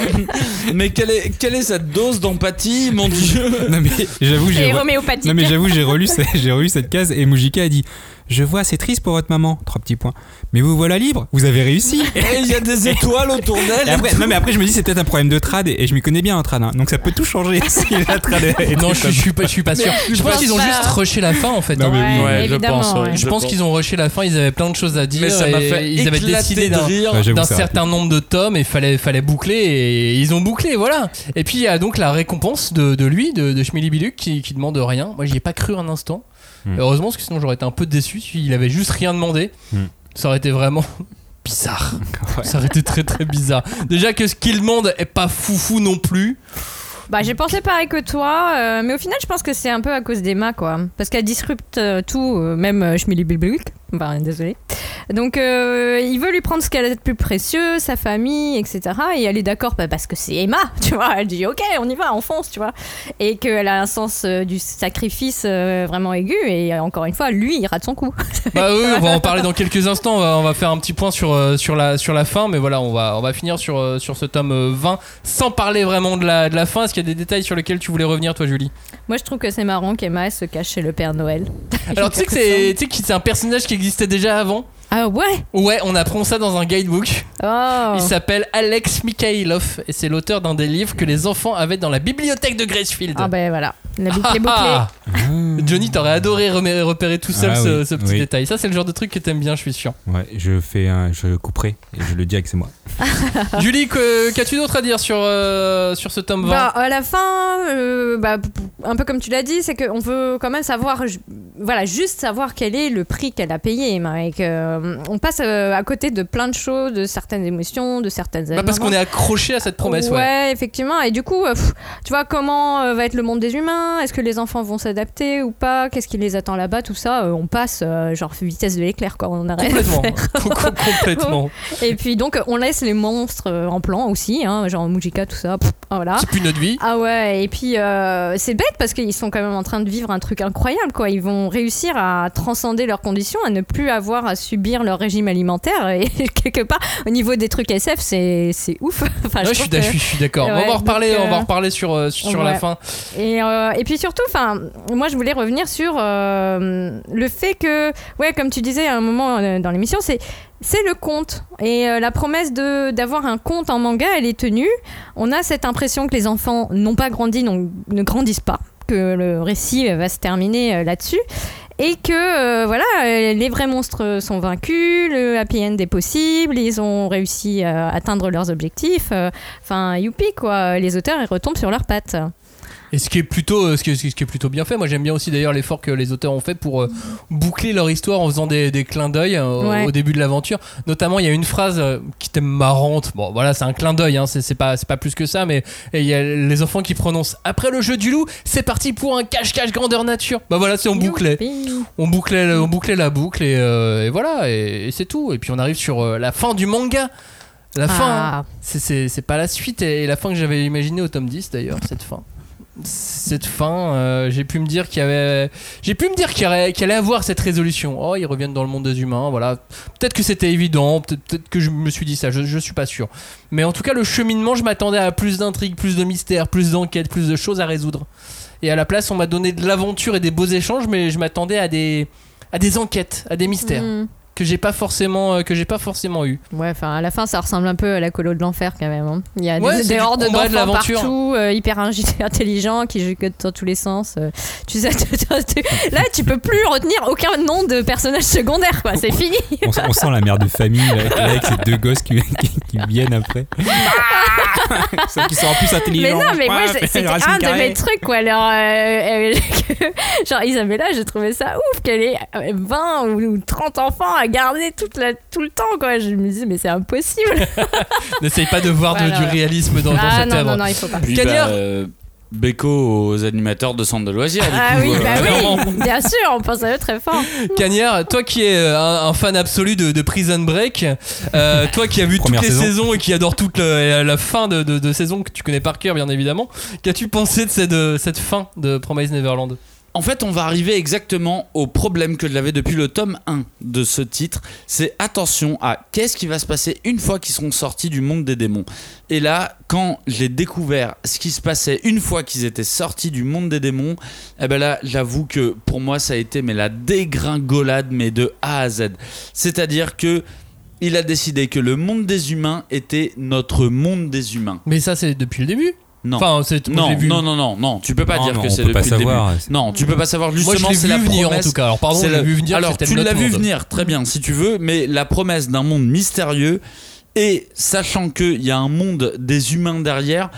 Mais quelle est, quelle est cette dose d'empathie, mon dieu? Non mais j'avoue j'ai Et re- homéopathique. non mais j'avoue j'ai relu j'ai relu cette case et Mujika a dit Je vois, c'est triste pour votre maman. Trois petits points. Mais vous voilà libre, vous avez réussi. Et il y a des étoiles autour d'elle. Non, mais après, je me dis, c'est peut-être un problème de trad et, et je m'y connais bien en trad. hein. Donc ça peut tout changer si la trad est Non, je, je suis pas, je suis pas sûr. Je pense pense qu'ils ont pas. juste rushé la fin en fait. Non, hein. mais oui. Ouais, je évidemment, pense. ouais. Je pense qu'ils ont rushé la fin, ils avaient plein de choses à dire. Mais ça m'a et fait ils avaient décidé de d'un certain nombre de tomes et fallait fallait boucler et ils ont bouclé voilà. Et puis il y a donc la récompense de, de lui de, de Schmilly Biluc qui, qui demande rien. Moi j'y ai pas cru un instant. Hmm. Heureusement parce que sinon j'aurais été un peu déçu s'il avait juste rien demandé. Hmm. Ça aurait été vraiment bizarre. Ouais. Ça aurait été très très bizarre. Déjà que ce qu'il demande est pas foufou non plus. Bah, j'ai pensé pareil que toi, euh, mais au final, je pense que c'est un peu à cause d'Emma, quoi. Parce qu'elle disrupte euh, tout, euh, même euh, Désolé. Donc, euh, il veut lui prendre ce qu'elle a de plus précieux, sa famille, etc. Et elle est d'accord bah, parce que c'est Emma, tu vois. Elle dit, ok, on y va, on fonce, tu vois. Et qu'elle a un sens euh, du sacrifice euh, vraiment aigu. Et encore une fois, lui, il rate son coup. Bah oui, on va en parler dans quelques instants. On va, on va faire un petit point sur, sur, la, sur la fin, mais voilà, on va, on va finir sur, sur ce tome euh, 20 sans parler vraiment de la, de la fin. Est-ce qu'il y a des détails sur lesquels tu voulais revenir, toi, Julie? Moi, je trouve que c'est marrant qu'Emma se cache chez le Père Noël. Alors, tu sais que c'est un personnage qui existait déjà avant Ah ouais? Ouais, on apprend ça dans un guidebook. Oh Il s'appelle Alex Mikhailov et c'est l'auteur d'un des livres que les enfants avaient dans la bibliothèque de Gracefield. Ah ben voilà, la boucle est Ah, bouclée. ah. Johnny, t'aurais adoré repérer tout seul Ah ce, oui, ce petit oui. détail. Ça, c'est le genre de truc que t'aimes bien, je suis sûr. Ouais, je fais un, je couperai et je le dirai que c'est moi. Julie, qu'as-tu d'autre à dire sur, euh, sur ce tome 20 Bah, à la fin, euh, bah, un peu comme tu l'as dit, c'est qu'on veut quand même savoir, voilà, juste savoir quel est le prix qu'elle a payé, euh, on passe euh, à côté de plein de choses, de certaines émotions, de certaines. Bah, parce qu'on est accroché à cette promesse, ouais. Ouais, effectivement. Et du coup, euh, pff, tu vois comment va être le monde des humains? Est-ce que les enfants vont s'adapter ou pas? Qu'est-ce qui les attend là-bas? Tout ça, on passe genre vitesse de l'éclair quand on arrête. Complètement. Complètement. Et puis donc, on laisse les monstres en plan aussi, hein, genre Mujika, tout ça. pff, voilà. C'est plus notre vie. Ah ouais, et puis c'est bête parce qu'ils sont quand même en train de vivre un truc incroyable, quoi. Ils vont réussir à transcender leurs conditions, à ne plus avoir à subir leur régime alimentaire. Et quelque part, au niveau des trucs SF, c'est c'est ouf. Enfin, Ouais, je, suis que- je d'accord. on va en reparler, donc, on va euh, en reparler sur, euh, sur la ouais. fin. Et, euh, et puis surtout, moi je voulais revenir sur euh, le fait que, ouais, comme tu disais à un moment euh, dans l'émission, c'est c'est le conte et euh, la promesse de d'avoir un conte en manga, elle est tenue. On a cette impression que les enfants n'ont pas grandi, non- ne grandissent pas, que le récit va se terminer euh, là-dessus. Et que euh, voilà, euh, les vrais monstres sont vaincus, le happy end est possible, ils ont réussi à atteindre leurs objectifs. Enfin, youpi quoi, les auteurs ils retombent sur leurs pattes. Et ce qui est plutôt, euh, ce qui est, ce qui est plutôt bien fait. Moi, j'aime bien aussi d'ailleurs l'effort que les auteurs ont fait pour euh, boucler leur histoire en faisant des, des clins d'œil euh, au- Ouais. au début de l'aventure. Notamment, il y a une phrase euh, qui était marrante. Bon, voilà, c'est un clin d'œil. Hein, c'est pas, c'est pas plus que ça, mais il y a les enfants qui prononcent après le jeu du loup, c'est parti pour un cache-cache grandeur nature. Bah voilà, c'est on bouclait. On bouclait, on bouclait la boucle et, et voilà, et, et c'est tout. Et puis on arrive sur la fin du manga. La fin, hein. Ah. c'est pas la suite et la fin que j'avais imaginée au tome 10 d'ailleurs, cette fin. Cette fin, euh, j'ai pu me dire qu'il y avait. J'ai pu me dire qu'il y, aurait- qu'il allait avoir cette résolution. Oh, ils reviennent dans le monde des humains, voilà. Peut-être que c'était évident, peut-être peut-être que je me suis dit ça, je, je suis pas sûr. Mais en tout cas, le cheminement, je m'attendais à plus d'intrigues, plus de mystères, plus d'enquêtes, plus de choses à résoudre. Et à la place, on m'a donné de l'aventure et des beaux échanges, mais je m'attendais à des, à des enquêtes, à des mystères Mm. Que j'ai pas forcément, euh, que j'ai pas forcément eu. Ouais, enfin, à la fin, ça ressemble un peu à la colo de l'enfer quand même. hein. Il y a Ouais, des, hordes de d'enfants l'aventure. partout, euh, hyper intelligents, qui jouent dans tous les sens. euh. tu sais, tu- tu- tu- là, tu peux plus retenir aucun nom de personnage secondaire, quoi. C'est fini. On, on sent la mère de famille avec ces deux gosses qui, qui, qui viennent après. Sauf qu'ils sont en plus Mais intelligents. non, mais moi, Ouais, c'est- c'était un de mes trucs, quoi. Alors, euh, euh, genre, Isabella, j'ai trouvé ça ouf qu'elle ait euh, 20 ou, ou 30 enfants à garder toute la, tout le temps, quoi. Je me disais, mais c'est impossible. N'essaye pas de voir de- du réalisme dans, dans ah cette non, œuvre. non, non, il faut pas. Puis bah, euh, Beko aux animateurs de centre de loisirs. du Ah coup, oui, euh, bah oui, bien sûr, on pense à eux très fort. Cagnard, toi qui es euh, un, un fan absolu de, de Prison Break, euh, toi qui as vu toutes les saison. saisons et qui adore toute la fin de, de- de saison que tu connais par cœur, bien évidemment, qu'as-tu pensé de cette, de cette fin de Promise Neverland? En fait, on va arriver exactement au problème que j'avais depuis le tome 1 de ce titre. C'est attention à qu'est-ce qui va se passer une fois qu'ils seront sortis du monde des démons. Et là, quand j'ai découvert ce qui se passait une fois qu'ils étaient sortis du monde des démons, eh ben là, j'avoue que pour moi, ça a été mais la dégringolade, mais de A à Z. C'est-à-dire que il a décidé que le monde des humains était notre monde des humains. Mais ça, c'est depuis le début. Non. Enfin, c'est non, vu. non, non, non, non, tu peux pas Non, dire non, que c'est depuis pas le savoir. début. Non, tu peux pas savoir Moi, justement. je l'ai c'est vu la venir en tout cas. Alors, pardon, c'est je la- l'ai vu venir. Alors, tu l'as vu monde. venir, très bien, si tu veux, mais la promesse d'un monde mystérieux et sachant qu'il y a un monde des humains derrière.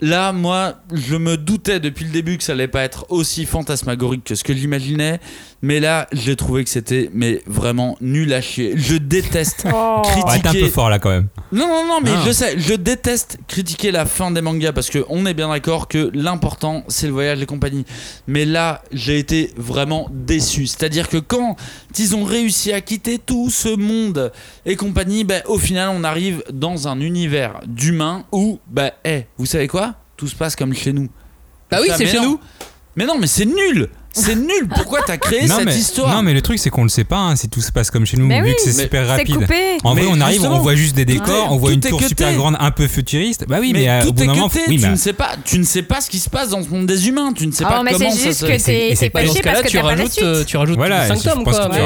Là, moi, je me doutais depuis le début que ça allait pas être aussi fantasmagorique que ce que j'imaginais, mais là, j'ai trouvé que c'était mais vraiment nul à chier. Je déteste Oh. Ouais, t'es un critiquer. peu fort là quand même. Non, non, non, mais Ah. je sais, je déteste critiquer la fin des mangas parce que on est bien d'accord que l'important c'est le voyage et compagnie. Mais là, j'ai été vraiment déçu. C'est-à-dire que quand ils ont réussi à quitter tout ce monde et compagnie, ben, au final, on arrive dans un univers d'humains où, bah, hé, vous savez quoi? Tout se passe comme chez nous. Bah oui, c'est chez non. nous. Mais non, mais c'est nul C'est nul Pourquoi t'as créé non, cette mais, histoire non mais le truc c'est qu'on le sait pas hein, si tout se passe comme chez nous Mais vu oui, que c'est super rapide. coupé. En Mais vrai on arrive, on voit juste des décors, Ouais. on voit une tour cuté. super grande, un peu futuriste. Bah oui, mais, mais euh, au tout bout est d'un moment, cuté, oui, tu, ne sais pas, tu ne sais pas ce qui se passe dans ce monde des humains, tu ne sais Ah, pas mais comment ça juste se... et c'est- pas- cas-là, que tu t'as pas la rajoutes, euh, tu rajoutes Voilà, 5 je tomes quoi. tu.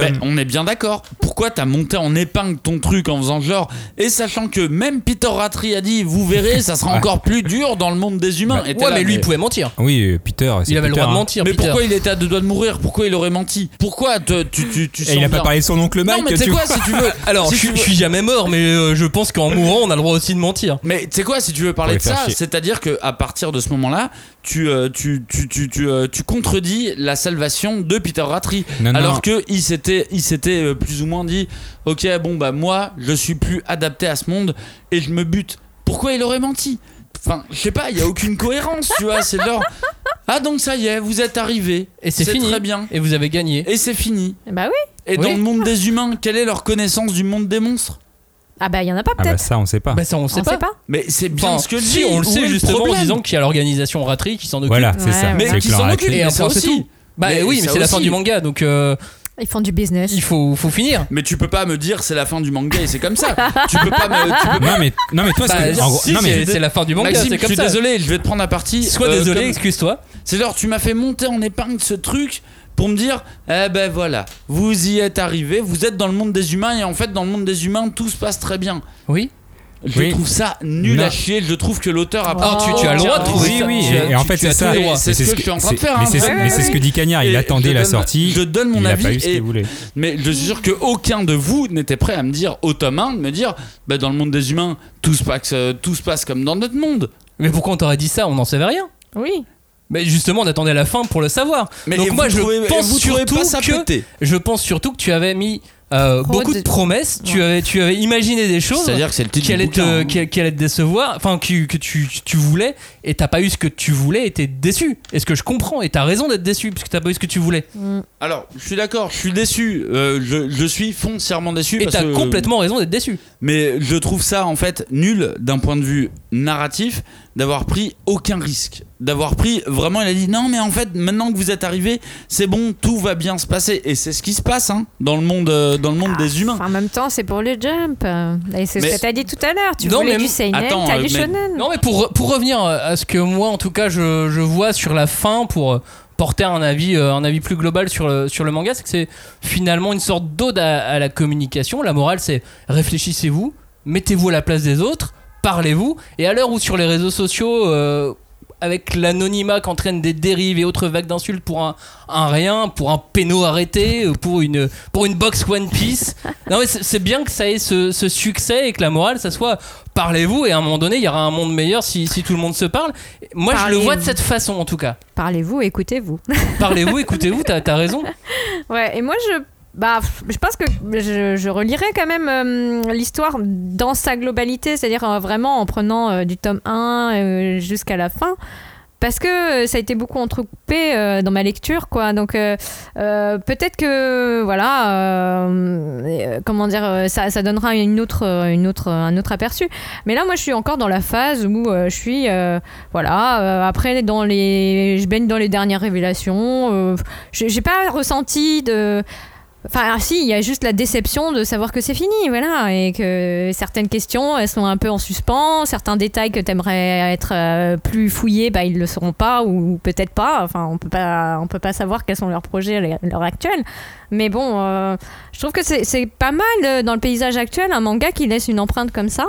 Ben, on est bien d'accord. Pourquoi t'as monté en épingle ton truc en faisant genre et sachant que même Peter Ratri a dit vous verrez ça sera encore plus dur dans le monde des humains. Et t'es Ouais, là, mais lui, il pouvait mentir. Oui, euh, Peter, Il avait le droit de hein. mentir. Pourquoi il était à deux doigts de mourir Pourquoi il aurait menti Pourquoi te- tu tu tu Et il a pas parlé de son oncle Mike, Non mais tu sais quoi vois. si tu veux Alors, si je, tu suis- veux- je suis jamais mort, mais euh, je pense qu'en mourant, on a le droit aussi de mentir. Mais tu sais quoi, si tu veux parler de ça, chier. c'est-à-dire que à partir de ce moment-là, tu, euh, tu, tu, tu, tu, euh, tu contredis la salvation de Peter. Non, non. alors que il s'était, il s'était euh, plus ou moins dit, ok, bon bah moi, je suis plus adapté à ce monde et je me bute. Pourquoi il aurait menti? Enfin, je sais pas, il y a aucune cohérence, tu vois. C'est genre, ah donc ça y est, vous êtes arrivé Et c'est fini. très bien Et vous avez gagné. et c'est fini. Bah oui. Et Oui. dans le monde des humains, quelle est leur connaissance du monde des monstres? Ah bah il y en a pas Ah bah peut-être. ça on sait pas. Bah ça, on On sait pas. sait pas. Mais c'est bien Enfin, ce que je si, dis. on le Où sait justement en problème? disant qu'il y a l'organisation Ratri qui s'en occupe. Voilà, c'est Ouais, ça. ouais. Mais c'est qui s'en et occupe. Et ça c'est aussi. tout. Bah Mais oui, mais ça c'est la fin aussi. du manga, donc euh, Ils font du business. il faut, faut finir. Mais tu peux pas me dire c'est la fin du manga et c'est comme ça. tu peux pas me. Tu peux pas... Non mais non mais toi Bah, c'est en gros- si, non mais c'est c'est la fin du manga, Maxime, c'est je comme suis ça. désolé, je vais te prendre à partie. Sois Euh, désolé, comme- excuse-toi. C'est genre, tu m'as fait monter en épingle ce truc pour me dire, eh ben voilà, vous y êtes arrivé, vous êtes dans le monde des humains et en fait, dans le monde des humains, tout se passe très bien. Oui. Je Oui. trouve ça nul Non. à chier. Je trouve que l'auteur a Ah, pas. tu, tu as le droit de trouver oui ça. oui as- et en fait c'est ça. C'est ce que je suis en train de faire, Mais hein. c'est Ouais, mais c'est ouais, ce que dit Cagnard. Il Et attendait la donne- sortie. Je donne mon Il a avis pas eu ce et- qu'il voulait. Mais je suis sûr qu'aucun de vous n'était prêt à me dire, au tome 1, de me dire, bah, dans le monde des humains, tout se passe, euh, tout se passe comme dans notre monde. Mais pourquoi on t'aurait dit ça? On n'en savait rien. Oui. Mais justement, on attendait la fin pour le savoir. Mais Donc moi, je pense surtout que je pense surtout que tu avais mis euh, beaucoup de de- promesses. Tu avais, tu avais imaginé des choses. C'est-à-dire que c'est le titre qui allait, te, hein. qui, qui allait te décevoir, enfin que, que tu, tu voulais, et t'as pas eu ce que tu voulais, et t'es déçu. Et ce que je comprends, et t'as raison d'être déçu, parce que t'as pas eu ce que tu voulais. Alors, je suis d'accord, je suis déçu. euh, je, je suis foncièrement déçu. Et t'as complètement raison d'être déçu. Mais je trouve ça en fait nul d'un point de vue narratif d'avoir pris aucun risque. D'avoir pris vraiment, il a dit non, mais en fait, maintenant que vous êtes arrivé, c'est bon, tout va bien se passer. Et c'est ce qui se passe hein, dans le monde, euh, dans le monde des humains. En même temps, c'est pour le jump. Et c'est ce Mais- que t'as dit tout à l'heure. Tu Non, voulais mais- du seinen, t'as euh, du mais- shonen. Non, mais pour, pour revenir à ce que moi, en tout cas, je, je vois sur la fin, pour porter un avis, euh, un avis plus global sur le, sur le manga, c'est que c'est finalement une sorte d'ode à, à la communication. La morale, c'est réfléchissez-vous, mettez-vous à la place des autres, parlez-vous. Et à l'heure où sur les réseaux sociaux, euh, avec l'anonymat qu'entraînent des dérives et autres vagues d'insultes pour un, un rien, pour un péno arrêté, euh, pour une, pour une box One Piece. Non mais c'est bien que ça ait ce, ce succès et que la morale, ça soit parlez-vous et à un moment donné, il y aura un monde meilleur si, si tout le monde se parle. Moi, je le vois de cette façon en tout cas. Parlez-vous, écoutez-vous. Parlez-vous, écoutez-vous, t'as as raison. Ouais, et moi je. Bah, je pense que je, relirais quand même euh, l'histoire dans sa globalité, c'est-à-dire euh, vraiment en prenant euh, du tome 1 euh, jusqu'à la fin. parce que ça a été beaucoup entrecoupé dans ma lecture, quoi. Donc peut-être que voilà, comment dire, ça, ça donnera une autre, une autre, un autre aperçu. Mais là, moi, je suis encore dans la phase où je suis, voilà. après, dans les, je baigne dans les dernières révélations. j'ai pas ressenti de Enfin, si, il y a juste la déception de savoir que c'est fini, voilà, et que certaines questions, elles sont un peu en suspens, certains détails que t'aimerais être euh, plus fouillés, bah, ils le seront pas, ou peut-être pas, enfin, on peut pas, on peut pas savoir quels sont leurs projets à l'heure actuelle. Mais bon, euh, je trouve que c'est c'est pas mal euh, dans le paysage actuel, un manga qui laisse une empreinte comme ça.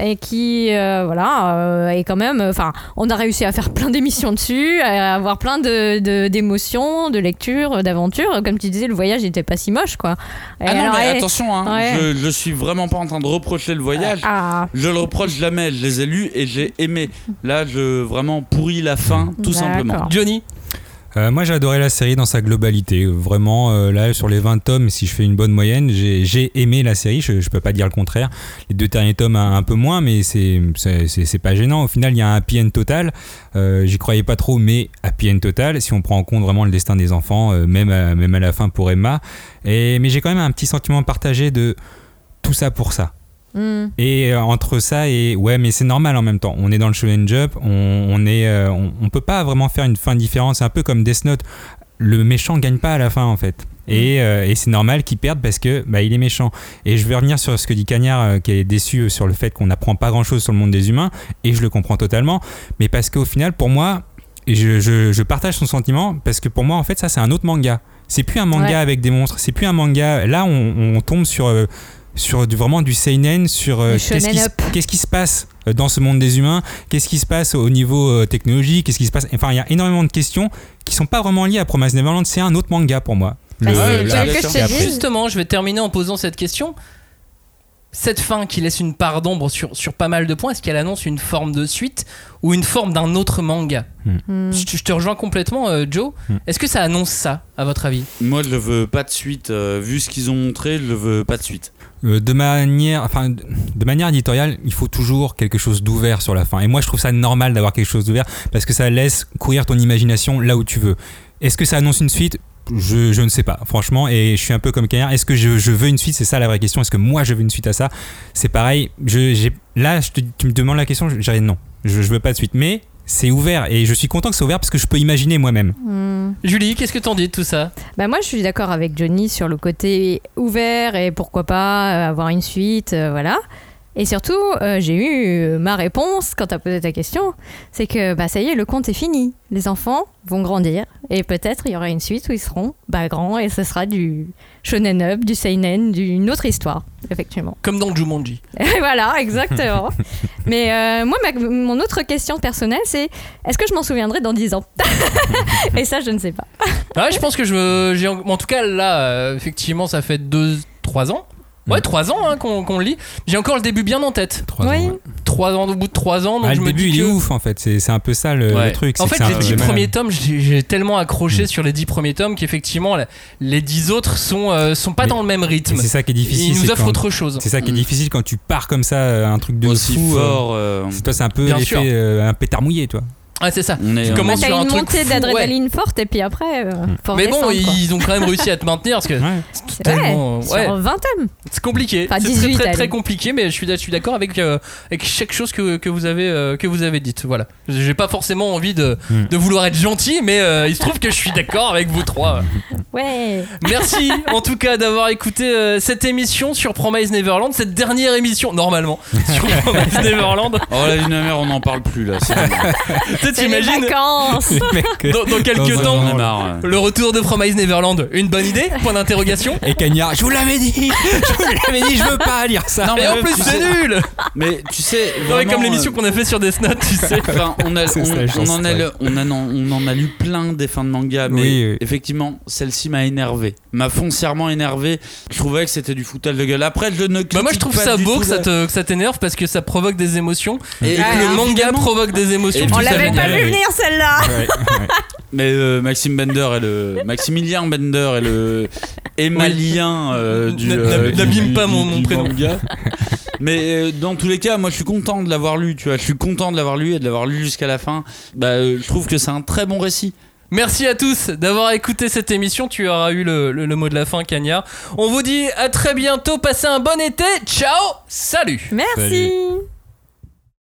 Et qui, euh, voilà, euh, est quand même. Enfin, on a réussi à faire plein d'émissions dessus, à avoir plein de- d'émotions, de, lectures, d'aventures. Comme tu disais, le voyage n'était pas si moche, quoi. Et Ah non, alors, mais attention, hein, Ouais. je, je suis vraiment pas en train de reprocher le voyage. Ah. Je le reproche jamais. Je les ai lus et j'ai aimé. Là, je vraiment pourris la fin, tout simplement. Johnny? Euh, moi j'ai adoré la série dans sa globalité. Vraiment, euh, là sur les 20 tomes, si je fais une bonne moyenne, j'ai aimé la série, je, je peux pas dire le contraire. Les deux derniers tomes un, peu moins, mais c'est pas gênant. Au final, il y a un happy end total. Euh, J'y croyais pas trop, mais happy end total, si on prend en compte vraiment le destin des enfants, euh, même, à, même à la fin pour Emma. Et, mais j'ai quand même un petit sentiment partagé de tout ça pour ça. Hmm. Et euh, entre ça et ouais, mais c'est normal en même temps. On est dans le shonen jump, on, on est, euh, on, on peut pas vraiment faire une fin différente. C'est un peu comme Death Note. Le méchant gagne pas à la fin en fait. Et, euh, et c'est normal qu'il perde parce que bah, il est méchant. Et je vais revenir sur ce que dit Cagnard, qui est déçu sur le fait qu'on n'apprend pas grand chose sur le monde des humains. Et je le comprends totalement. Mais parce qu'au final, pour moi, je, je- je partage son sentiment parce que pour moi, en fait, ça c'est un autre manga. C'est plus un manga Ouais. avec des monstres. C'est plus un manga. Là, on, on tombe sur sur du, vraiment du seinen, sur euh, qu'est-ce qui, se- qui passe euh, dans ce monde des humains, qu'est-ce qui se passe au niveau euh, technologique, qu'est-ce qui se passe? Enfin, il y a énormément de questions qui sont pas vraiment liées à Promise Neverland. C'est un autre manga pour moi. Bah, Le- que je après- Justement, je vais terminer en posant cette question. Cette fin qui laisse une part d'ombre sur, sur pas mal de points, est-ce qu'elle annonce une forme de suite ou une forme d'un autre manga? Hmm. je, je te rejoins complètement, euh, Joe. Hmm. Est-ce que ça annonce ça, à votre avis? Moi, je le veux pas de suite. euh, vu ce qu'ils ont montré, je le veux pas de suite. Euh, de manière, enfin, de manière éditoriale, il faut toujours quelque chose d'ouvert sur la fin. Et moi, je trouve ça normal d'avoir quelque chose d'ouvert parce que ça laisse courir ton imagination là où tu veux. Est-ce que ça annonce une suite? Je, je ne sais pas, franchement, et je suis un peu comme Cagnard. Est-ce que je, je veux une suite? C'est ça la vraie question. Est-ce que moi je veux une suite à ça? C'est pareil. Je, j'ai, là, je te- tu me demandes la question, dirais non. Je, je veux pas de suite. Mais c'est ouvert et je suis content que c'est ouvert parce que je peux imaginer moi-même. Hmm. Julie, qu'est-ce que t'en dis de tout ça? Bah moi, je suis d'accord avec Johnny sur le côté ouvert et pourquoi pas euh, avoir une suite, euh, voilà. Et surtout, euh, j'ai eu ma réponse quand tu as posé ta question, c'est que bah ça y est, le conte est fini. Les enfants vont grandir et peut-être il y aura une suite où ils seront bah, grands et ce sera du shonen up, du seinen, d'une autre histoire, effectivement. Comme dans Jumanji. Voilà, exactement. Mais euh, moi, ma- mon autre question personnelle, c'est est-ce que je m'en souviendrai dans 10 ans? Et ça, je ne sais pas. Ouais, je pense que je. En en tout cas, là, euh, effectivement, ça fait 2-3 ans. Ouais, 3 ans hein, qu'on lit. J'ai encore le début bien en tête. Trois Oui. ans, ouais. 3 ans, au bout de 3 ans. Donc Ah, je le me début, dis il est ouf en fait. C'est, un peu ça le, Ouais. le truc. En fait, les un 10 peu malade. premiers tomes, j'ai tellement accroché Mm. sur les 10 premiers tomes qu'effectivement, les 10 autres sont, euh, sont pas Mais- dans le même rythme. c'est ça qui est difficile. Ils nous offrent quand- autre chose. C'est ça qui est Mm. difficile quand tu pars comme ça, euh, un truc de Aussi fou. euh, fort. euh, c'est toi, c'est un peu euh, un pétard mouillé, toi. Ouais, c'est ça. Tu on- commences Bah, sur un une truc montée d'adrénaline forte et puis après, euh, faut Mais bon, ils ont quand même réussi à te maintenir parce que Ouais. c'est Ouais, sur 20 tomes. c'est compliqué. Enfin, c'est 18, très, très, compliqué, mais je suis, je suis d'accord avec, euh, avec chaque chose que, que, vous avez, euh, que vous avez dite. Voilà. J'ai pas forcément envie de, Mm. de vouloir être gentil, mais euh, il se trouve que je suis d'accord avec vous trois. Ouais. Merci en tout cas d'avoir écouté euh, cette émission sur Promise Neverland, cette dernière émission, normalement, sur Promise Neverland. Oh la lune amère, on n'en parle plus là. sais, t'imagines vacances. Le euh, dans, dans quelques temps, le retour de Promise Neverland, une bonne idée Point d'interrogation. Et Cagnard, je vous l'avais dit, je vous l'avais dit, je veux pas lire ça. Non, mais en même, plus, c'est nul Mais tu sais, Non, mais vraiment, comme l'émission euh, qu'on a fait sur Death Note, tu sais. Enfin, on, a, en a le- on, en a- on en a lu plein des fins de manga, mais Oui, oui. effectivement, celle-ci m'a énervé. M'a foncièrement énervé. Je trouvais que c'était du foutage de gueule. Après, je ne. Bah moi je trouve pas ça beau que ça la- te- que ça t'énerve parce que ça provoque des émotions et, Et- que Ah, le manga évidemment. provoque des émotions. On l'avait pas vu venir celle-là. Ouais, ouais. Mais euh, Maxime Bender et le Maximilien Bender et le émalien euh, du, euh, n'abîme pas du- mon- du mon prénom. manga. Mais euh, dans tous les cas, moi je suis content de l'avoir lu, tu vois. Je suis content de l'avoir lu et de l'avoir lu jusqu'à la fin. Bah, euh, je trouve que c'est un très bon récit. Merci à tous d'avoir écouté cette émission. Tu auras eu le, le- le mot de la fin, Cagnard. On vous dit à très bientôt. Passez un bon été. Ciao. Salut. Merci.